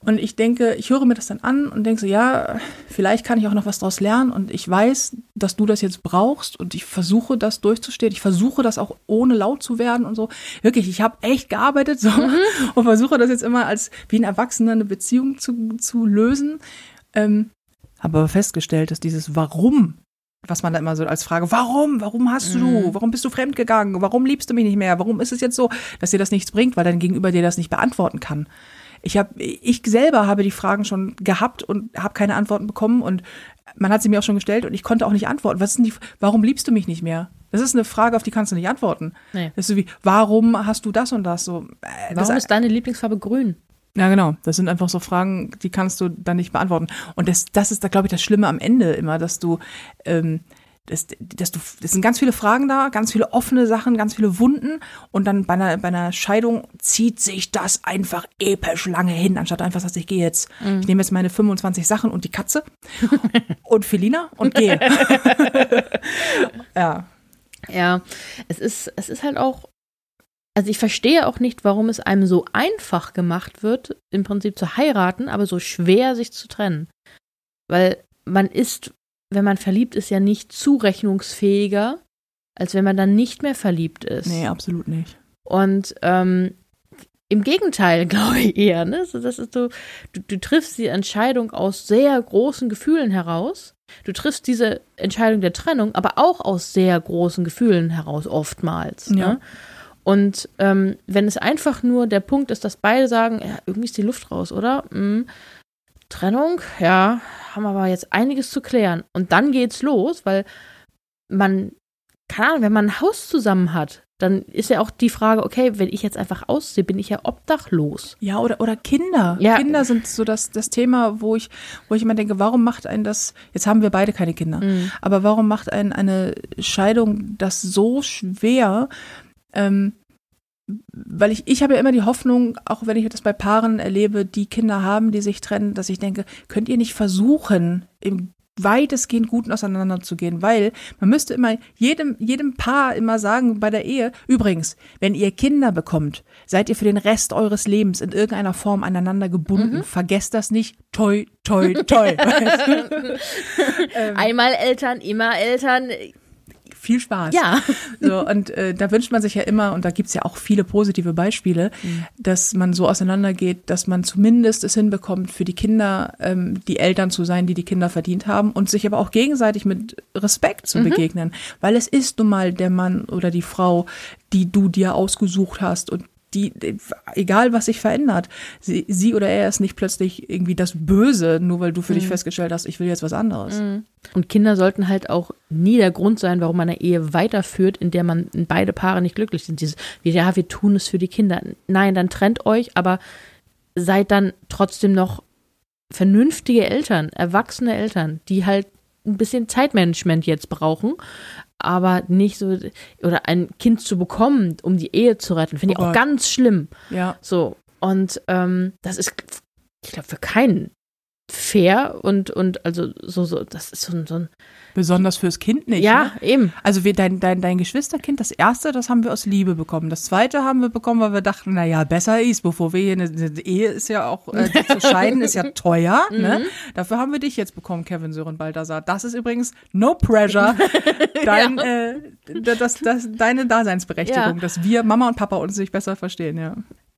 Und ich denke, ich höre mir das dann an und denke so, ja, vielleicht kann ich auch noch was daraus lernen und ich weiß, dass du das jetzt brauchst und ich versuche das durchzustehen. Ich versuche das auch ohne laut zu werden und so. Wirklich, ich habe echt gearbeitet so [LAUGHS] und versuche das jetzt immer als wie ein Erwachsener eine Beziehung zu, zu lösen. Ähm, habe aber festgestellt, dass dieses Warum, was man da immer so als Frage, warum, warum hast du, warum bist du fremdgegangen, warum liebst du mich nicht mehr, warum ist es jetzt so, dass dir das nichts bringt, weil dein Gegenüber dir das nicht beantworten kann. Ich habe, ich selber habe die Fragen schon gehabt und habe keine Antworten bekommen und man hat sie mir auch schon gestellt und ich konnte auch nicht antworten. Was ist denn die, warum liebst du mich nicht mehr? Das ist eine Frage, auf die kannst du nicht antworten. Nee. Das ist so wie, warum hast du das und das so? äh, das, Warum ist deine Lieblingsfarbe grün? Ja, genau. Das sind einfach so Fragen, die kannst du dann nicht beantworten. Und das, das ist da, glaube ich, das Schlimme am Ende immer, dass du, ähm, dass, dass du, es sind ganz viele Fragen da, ganz viele offene Sachen, ganz viele Wunden. Und dann bei einer, bei einer Scheidung zieht sich das einfach episch lange hin, anstatt einfach sagst, ich gehe jetzt, ich nehme jetzt meine 25 Sachen und die Katze [LAUGHS] und Felina und gehe. [LAUGHS] ja. Ja, es ist, es ist halt auch, also ich verstehe auch nicht, warum es einem so einfach gemacht wird, im Prinzip zu heiraten, aber so schwer sich zu trennen. Weil man ist, wenn man verliebt ist, ja nicht zurechnungsfähiger, als wenn man dann nicht mehr verliebt ist. Nee, absolut nicht. Und ähm, im Gegenteil, [LAUGHS] glaube ich eher. Ne? So, das ist so, du, du triffst die Entscheidung aus sehr großen Gefühlen heraus. Du triffst diese Entscheidung der Trennung, aber auch aus sehr großen Gefühlen heraus, oftmals. Ja. Ne? Und ähm, wenn es einfach nur der Punkt ist, dass beide sagen, ja, irgendwie ist die Luft raus, oder? Hm, Trennung, ja, haben aber jetzt einiges zu klären. Und dann geht's los, weil man, keine Ahnung, wenn man ein Haus zusammen hat, dann ist ja auch die Frage, okay, wenn ich jetzt einfach aussehe, bin ich ja obdachlos. Ja, oder, oder Kinder. Ja. Kinder sind so das, das Thema, wo ich, wo ich immer denke, warum macht ein das, jetzt haben wir beide keine Kinder, aber warum macht ein eine Scheidung das so schwer? Ähm, weil ich, ich habe ja immer die Hoffnung, auch wenn ich das bei Paaren erlebe, die Kinder haben, die sich trennen, dass ich denke, könnt ihr nicht versuchen, im weitestgehend gut auseinanderzugehen, weil man müsste immer jedem, jedem Paar immer sagen bei der Ehe, übrigens, wenn ihr Kinder bekommt, seid ihr für den Rest eures Lebens in irgendeiner Form aneinander gebunden. Mhm. Vergesst das nicht. Toi, toi, toi. [LAUGHS] [LAUGHS] ähm, Einmal Eltern, immer Eltern viel Spaß. Ja. [LAUGHS] So, und äh, da wünscht man sich ja immer, und da gibt's ja auch viele positive Beispiele, mhm. dass man so auseinandergeht, dass man zumindest es hinbekommt, für die Kinder ähm, die Eltern zu sein, die die Kinder verdient haben und sich aber auch gegenseitig mit Respekt zu mhm. begegnen. Weil es ist nun mal der Mann oder die Frau, die du dir ausgesucht hast und die, egal was sich verändert, sie, sie oder er ist nicht plötzlich irgendwie das Böse, nur weil du für mhm. dich festgestellt hast, ich will jetzt was anderes. Mhm. Und Kinder sollten halt auch nie der Grund sein, warum man eine Ehe weiterführt, in der man in beide Paare nicht glücklich sind. Dieses, ja, wir tun es für die Kinder. Nein, dann trennt euch, aber seid dann trotzdem noch vernünftige Eltern, erwachsene Eltern, die halt ein bisschen Zeitmanagement jetzt brauchen, aber nicht so, oder ein Kind zu bekommen, um die Ehe zu retten, finde ich oh auch ganz schlimm. Ja. So. Und ähm, das ist, ich glaube, für keinen fair und, und also so, so, das ist so, so ein. Besonders fürs Kind nicht. Ja, ne? eben. Also wir, dein, dein, dein Geschwisterkind, das erste, das haben wir aus Liebe bekommen. Das zweite haben wir bekommen, weil wir dachten, naja, besser ist, bevor wir hier eine, eine Ehe ist ja auch, äh, zu scheiden ist ja [LAUGHS] teuer. ne? Mhm. Dafür haben wir dich jetzt bekommen, Kevin Sören Balthasar. Das ist übrigens no pressure, [LAUGHS] dein, ja. äh, das, das, deine Daseinsberechtigung, ja. dass wir, Mama und Papa, uns nicht besser verstehen, ja.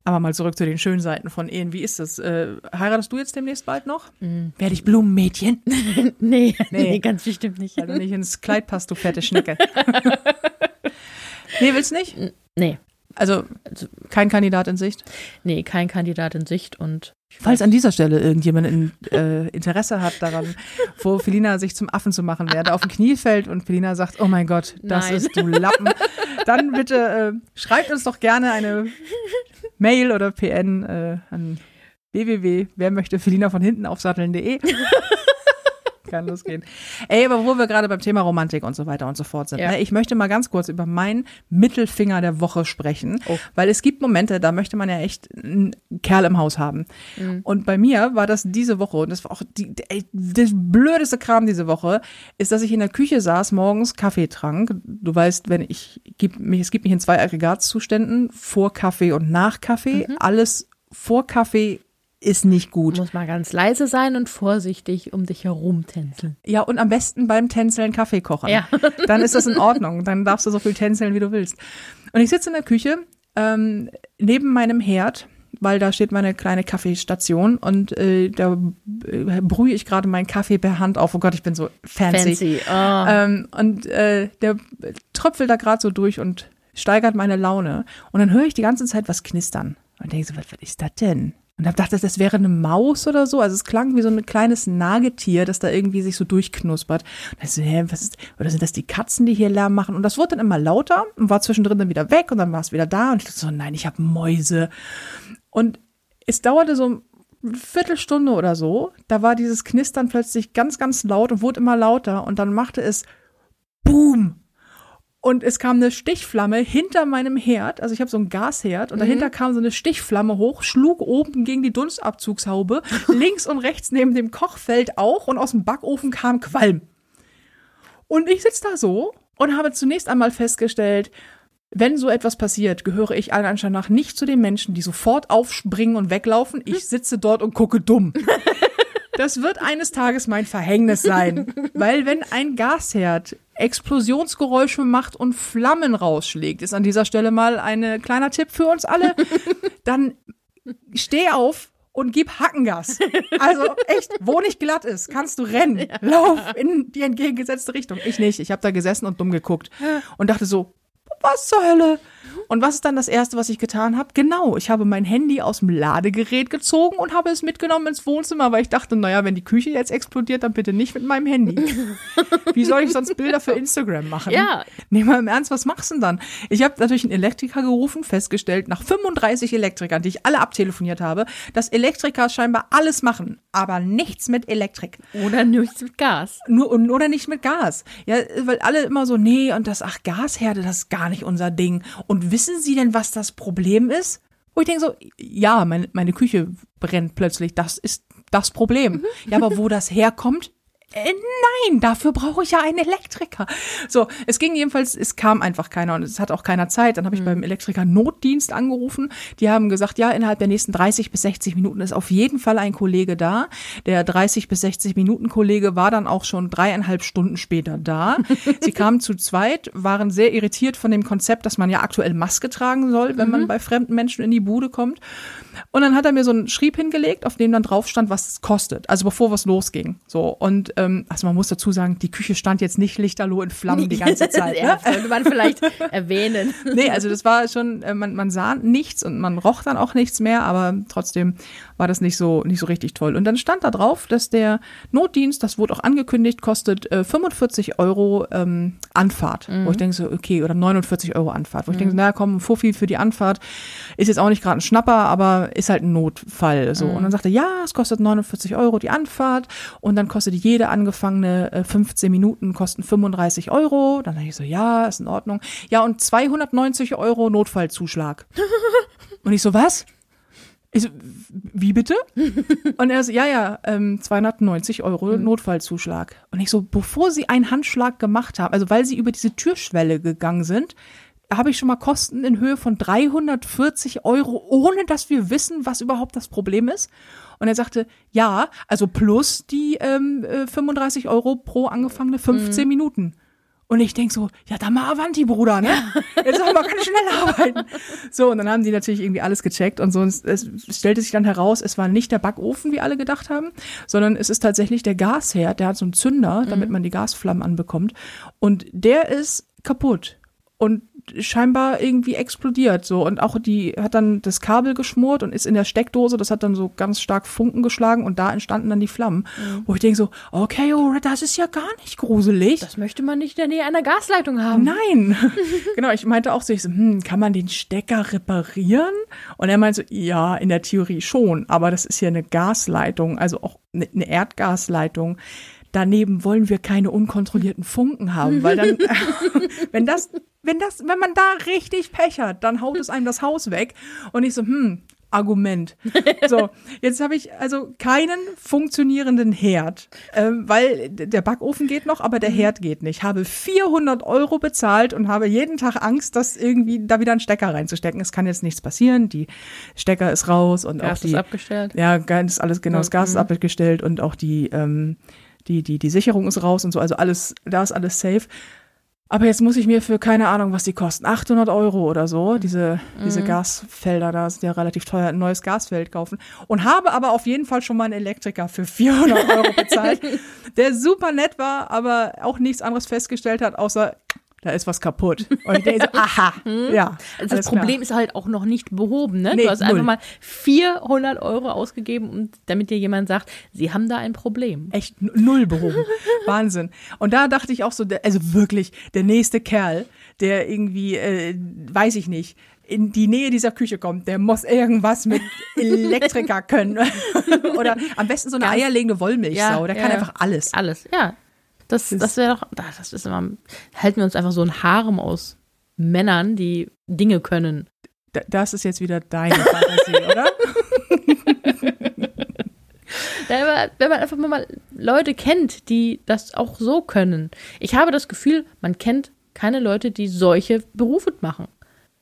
Aber mal zurück zu den schönen Seiten von Ehen. Wie ist das? Äh, heiratest du jetzt demnächst bald noch? Mhm. Werde ich Blumenmädchen? [LAUGHS] nee, [LAUGHS] nee, nee, ganz bestimmt nicht. Also nicht ins Kleid passt, du fette Schnecke. [LAUGHS] nee, willst du nicht? Nee. Also, also kein Kandidat in Sicht? Nee, kein Kandidat in Sicht und Falls an dieser Stelle irgendjemand in, äh, Interesse hat daran, wo Felina sich zum Affen zu machen, wer da auf dem Knie fällt und Felina sagt, oh mein Gott, das Nein. ist du Lappen, dann bitte äh, schreibt uns doch gerne eine Mail oder PN äh, an www. Wer möchte Felina von hinten aufsatteln.de. Kann losgehen. Ey, aber wo wir gerade beim Thema Romantik und so weiter und so fort sind. Ja. Ne, ich möchte mal ganz kurz über meinen Mittelfinger der Woche sprechen, oh. weil es gibt Momente, da möchte man ja echt einen Kerl im Haus haben. Mhm. Und bei mir war das diese Woche, und das war auch die, ey, das blödeste Kram diese Woche, ist, dass ich in der Küche saß, morgens Kaffee trank. Du weißt, wenn ich, gib mich, es gibt mich in zwei Aggregatzuständen, vor Kaffee und nach Kaffee. Mhm. Alles vor Kaffee ist nicht gut. Muss mal ganz leise sein und vorsichtig um dich herum tänzeln. Ja, und am besten beim Tänzeln Kaffee kochen. Ja. [LAUGHS] Dann ist das in Ordnung. Dann darfst du so viel tänzeln, wie du willst. Und ich sitze in der Küche ähm, neben meinem Herd, weil da steht meine kleine Kaffeestation und äh, da äh, brühe ich gerade meinen Kaffee per Hand auf. Oh Gott, ich bin so fancy. fancy. Oh. Ähm, und äh, der tröpfelt da gerade so durch und steigert meine Laune. Und dann höre ich die ganze Zeit was knistern. Und denke so, was, was ist das denn? Und hab gedacht, das wäre eine Maus oder so. Also es klang wie so ein kleines Nagetier, das da irgendwie sich so durchknuspert. Und ich so, hä, was ist, oder sind das die Katzen, die hier Lärm machen? Und das wurde dann immer lauter und war zwischendrin dann wieder weg und dann war es wieder da. Und ich dachte so, nein, ich habe Mäuse. Und es dauerte so eine Viertelstunde oder so. Da war dieses Knistern plötzlich ganz, ganz laut und wurde immer lauter. Und dann machte es Boom und es kam eine Stichflamme hinter meinem Herd, also ich habe so ein Gasherd und mhm. dahinter kam so eine Stichflamme hoch, schlug oben gegen die Dunstabzugshaube, [LAUGHS] links und rechts neben dem Kochfeld auch und aus dem Backofen kam Qualm. Und ich sitze da so und habe zunächst einmal festgestellt, wenn so etwas passiert, gehöre ich allen Anschein nach nicht zu den Menschen, die sofort aufspringen und weglaufen. Ich sitze dort und gucke dumm. [LAUGHS] Das wird eines Tages mein Verhängnis sein. Weil wenn ein Gasherd Explosionsgeräusche macht und Flammen rausschlägt, ist an dieser Stelle mal ein kleiner Tipp für uns alle, [LAUGHS] dann steh auf und gib Hackengas. Also echt, wo nicht glatt ist, kannst du rennen. Lauf in die entgegengesetzte Richtung. Ich nicht. Ich habe da gesessen und dumm geguckt und dachte so, was zur Hölle? Und was ist dann das Erste, was ich getan habe? Genau, ich habe mein Handy aus dem Ladegerät gezogen und habe es mitgenommen ins Wohnzimmer, weil ich dachte, naja, wenn die Küche jetzt explodiert, dann bitte nicht mit meinem Handy. [LAUGHS] Wie soll ich sonst Bilder für Instagram machen? Ja. Nee, mal im Ernst, was machst du denn dann? Ich habe natürlich einen Elektriker gerufen, festgestellt, nach 35 Elektrikern, die ich alle abtelefoniert habe, dass Elektriker scheinbar alles machen, aber nichts mit Elektrik. Oder nichts mit Gas. Nur, oder nicht mit Gas. Ja, weil alle immer so, nee, und das, ach, Gasherde, das ist gar nicht unser Ding. Und wissen Sie denn, was das Problem ist? Wo ich denke so, ja, meine, meine Küche brennt plötzlich. Das ist das Problem. Mhm. Ja, aber wo das herkommt, äh, nein, dafür brauche ich ja einen Elektriker. So, es ging jedenfalls, es kam einfach keiner und es hat auch keiner Zeit. Dann habe ich mhm. beim Elektriker Notdienst angerufen. Die haben gesagt, ja, innerhalb der nächsten 30 bis 60 Minuten ist auf jeden Fall ein Kollege da. Der 30 bis 60 Minuten Kollege war dann auch schon dreieinhalb Stunden später da. [LAUGHS] Sie kamen zu zweit, waren sehr irritiert von dem Konzept, dass man ja aktuell Maske tragen soll, wenn mhm. man bei fremden Menschen in die Bude kommt. Und dann hat er mir so einen Schrieb hingelegt, auf dem dann drauf stand, was es kostet. Also bevor was losging. So. Und ähm, also man muss dazu sagen, die Küche stand jetzt nicht lichterloh in Flammen die ganze [LAUGHS] Zeit. ja, ne? sollte man vielleicht [LAUGHS] erwähnen. Nee, also das war schon, äh, man, man sah nichts und man roch dann auch nichts mehr, aber trotzdem war das nicht so, nicht so richtig toll. Und dann stand da drauf, dass der Notdienst, das wurde auch angekündigt, kostet äh, 45 Euro ähm, Anfahrt. Mhm. Wo ich denke so, okay, oder 49 Euro Anfahrt. Wo ich denke, mhm. naja, komm, Fuffi für die Anfahrt. Ist jetzt auch nicht gerade ein Schnapper, aber ist halt ein Notfall. So. Mhm. Und dann sagte, ja, es kostet 49 Euro die Anfahrt und dann kostet jede angefangene äh, 15 Minuten kosten 35 Euro. Dann dachte ich so, ja, ist in Ordnung. Ja, und 290 Euro Notfallzuschlag. [LAUGHS] und ich so, was? Ich so, wie bitte? Und er so, ja, ja, ähm, 290 Euro mhm. Notfallzuschlag. Und ich so, bevor sie einen Handschlag gemacht haben, also weil sie über diese Türschwelle gegangen sind, habe ich schon mal Kosten in Höhe von 340 Euro, ohne dass wir wissen, was überhaupt das Problem ist. Und er sagte, ja, also plus die ähm, 35 äh, Euro pro angefangene 15 mhm. Minuten. Und ich denk so, ja, da mal Avanti, Bruder, ne? Jetzt haben wir keine schnell arbeiten. So, und dann haben die natürlich irgendwie alles gecheckt und so. Und es stellte sich dann heraus, es war nicht der Backofen, wie alle gedacht haben, sondern es ist tatsächlich der Gasherd, der hat so einen Zünder, damit mhm. man die Gasflammen anbekommt. Und der ist kaputt. Und scheinbar irgendwie explodiert so und auch die hat dann das Kabel geschmort und ist in der Steckdose, das hat dann so ganz stark Funken geschlagen und da entstanden dann die Flammen, mhm. wo ich denke so, okay, oh, das ist ja gar nicht gruselig. Das möchte man nicht in der Nähe einer Gasleitung haben. Nein. [LAUGHS] [LAUGHS] genau, ich meinte auch so, ich so, hm, kann man den Stecker reparieren? Und er meinte so, ja, in der Theorie schon, aber das ist ja eine Gasleitung, also auch ne, eine Erdgasleitung daneben wollen wir keine unkontrollierten Funken haben, weil dann, [LAUGHS] wenn das wenn das, wenn man da richtig Pech hat, dann haut es einem das Haus weg. Und ich so, hm, Argument. So, jetzt habe ich also keinen funktionierenden Herd, ähm, weil der Backofen geht noch, aber der mhm. Herd geht nicht. Habe 400 Euro bezahlt und habe jeden Tag Angst, dass irgendwie da wieder einen Stecker reinzustecken. Es kann jetzt nichts passieren. Die Stecker ist raus und Gas auch die. Ist abgestellt. Ja, ganz alles genau. Das Gas ist mhm. abgestellt und auch die ähm, die die die Sicherung ist raus und so. Also alles, da ist alles safe. Aber jetzt muss ich mir für keine Ahnung, was die kosten, 800 Euro oder so, diese, mhm. diese Gasfelder, da sind ja relativ teuer, ein neues Gasfeld kaufen. Und habe aber auf jeden Fall schon mal einen Elektriker für 400 Euro bezahlt, [LAUGHS] der super nett war, aber auch nichts anderes festgestellt hat, außer da ist was kaputt. Und ich denke so, aha, [LAUGHS] hm? ja. Also das Problem klar. ist halt auch noch nicht behoben, ne? Nee, du hast null. einfach mal 400 Euro ausgegeben, und damit dir jemand sagt, sie haben da ein Problem. Echt null behoben. [LAUGHS] Wahnsinn. Und da dachte ich auch so, also wirklich, der nächste Kerl, der irgendwie, äh, weiß ich nicht, in die Nähe dieser Küche kommt, der muss irgendwas mit [LAUGHS] Elektriker können. Oder am besten so eine Ganz, eierlegende Wollmilchsau, ja, der kann einfach alles. Alles, ja. Das, das wäre doch, das ist immer, halten wir uns einfach so ein Harem aus Männern, die Dinge können. Das ist jetzt wieder deine Fantasie, [LAUGHS] oder? Wenn man einfach mal Leute kennt, die das auch so können. Ich habe das Gefühl, man kennt keine Leute, die solche Berufe machen.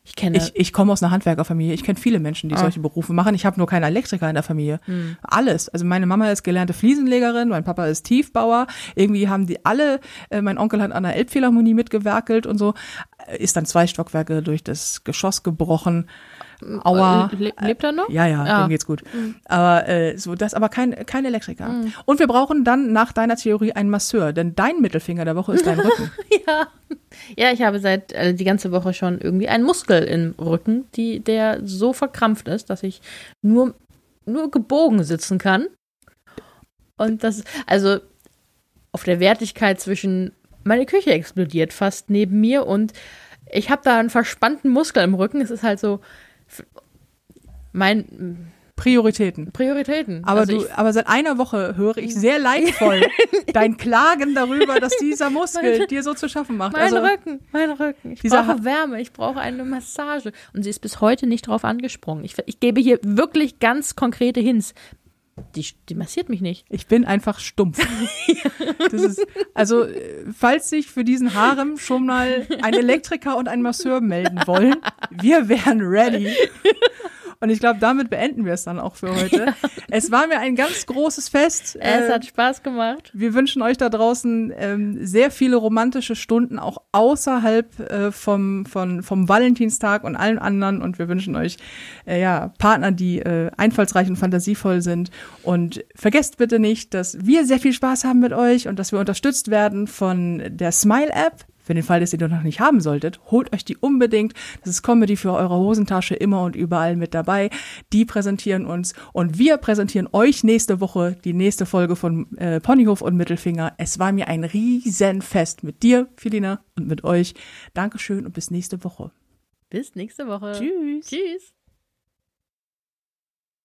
Ich kenne. Ich, ich komme aus einer Handwerkerfamilie. Ich kenne viele Menschen, die ah. solche Berufe machen. Ich habe nur keinen Elektriker in der Familie. Hm. Alles. Also meine Mama ist gelernte Fliesenlegerin, mein Papa ist Tiefbauer. Irgendwie haben die alle, äh, mein Onkel hat an der Elbphilharmonie mitgewerkelt und so, ist dann zwei Stockwerke durch das Geschoss gebrochen. Aua. Le lebt er noch? Ja, ja, ja. dem geht's gut. Mhm. Aber äh, so das, aber kein kein Elektriker. Mhm. Und wir brauchen dann nach deiner Theorie einen Masseur, denn dein Mittelfinger der Woche ist dein Rücken. [LAUGHS] ja. Ja, ich habe seit äh, die ganze Woche schon irgendwie einen Muskel im Rücken, die der so verkrampft ist, dass ich nur nur gebogen sitzen kann. Und das also auf der Wertigkeit zwischen meine Küche explodiert fast neben mir und ich habe da einen verspannten Muskel im Rücken. Es ist halt so, mein Prioritäten. Prioritäten. Aber also du, aber seit einer Woche höre ich sehr leidvoll [LAUGHS] dein Klagen darüber, dass dieser Muskel meine, dir so zu schaffen macht. Mein also, Rücken, mein Rücken. Ich brauche Wärme, ich brauche eine Massage. Und sie ist bis heute nicht drauf angesprungen. Ich, ich gebe hier wirklich ganz konkrete Hints. Die, die massiert mich nicht. Ich bin einfach stumpf. [LAUGHS] Ist, also, falls sich für diesen Harem schon mal ein Elektriker und ein Masseur melden wollen, wir wären ready. Und ich glaube, damit beenden wir es dann auch für heute. [LAUGHS] Es war mir ein ganz großes Fest. Es Äh, hat Spaß gemacht. wir wünschen euch da draußen ähm, sehr viele romantische Stunden, auch außerhalb äh, vom, von, vom Valentinstag und allen anderen. Und wir wünschen euch äh, ja, Partner, die äh, einfallsreich und fantasievoll sind. Und vergesst bitte nicht, dass wir sehr viel Spaß haben mit euch und dass wir unterstützt werden von der Smile-App. Für den Fall, dass ihr die noch nicht haben solltet, holt euch die unbedingt. Das ist Comedy für eure Hosentasche immer und überall mit dabei. Die präsentieren uns und wir präsentieren euch nächste Woche die nächste Folge von äh, Ponyhof und Mittelfinger. Es war mir ein Riesenfest mit dir, Filina, und mit euch. Dankeschön und bis nächste Woche. Bis nächste Woche. Tschüss. Tschüss.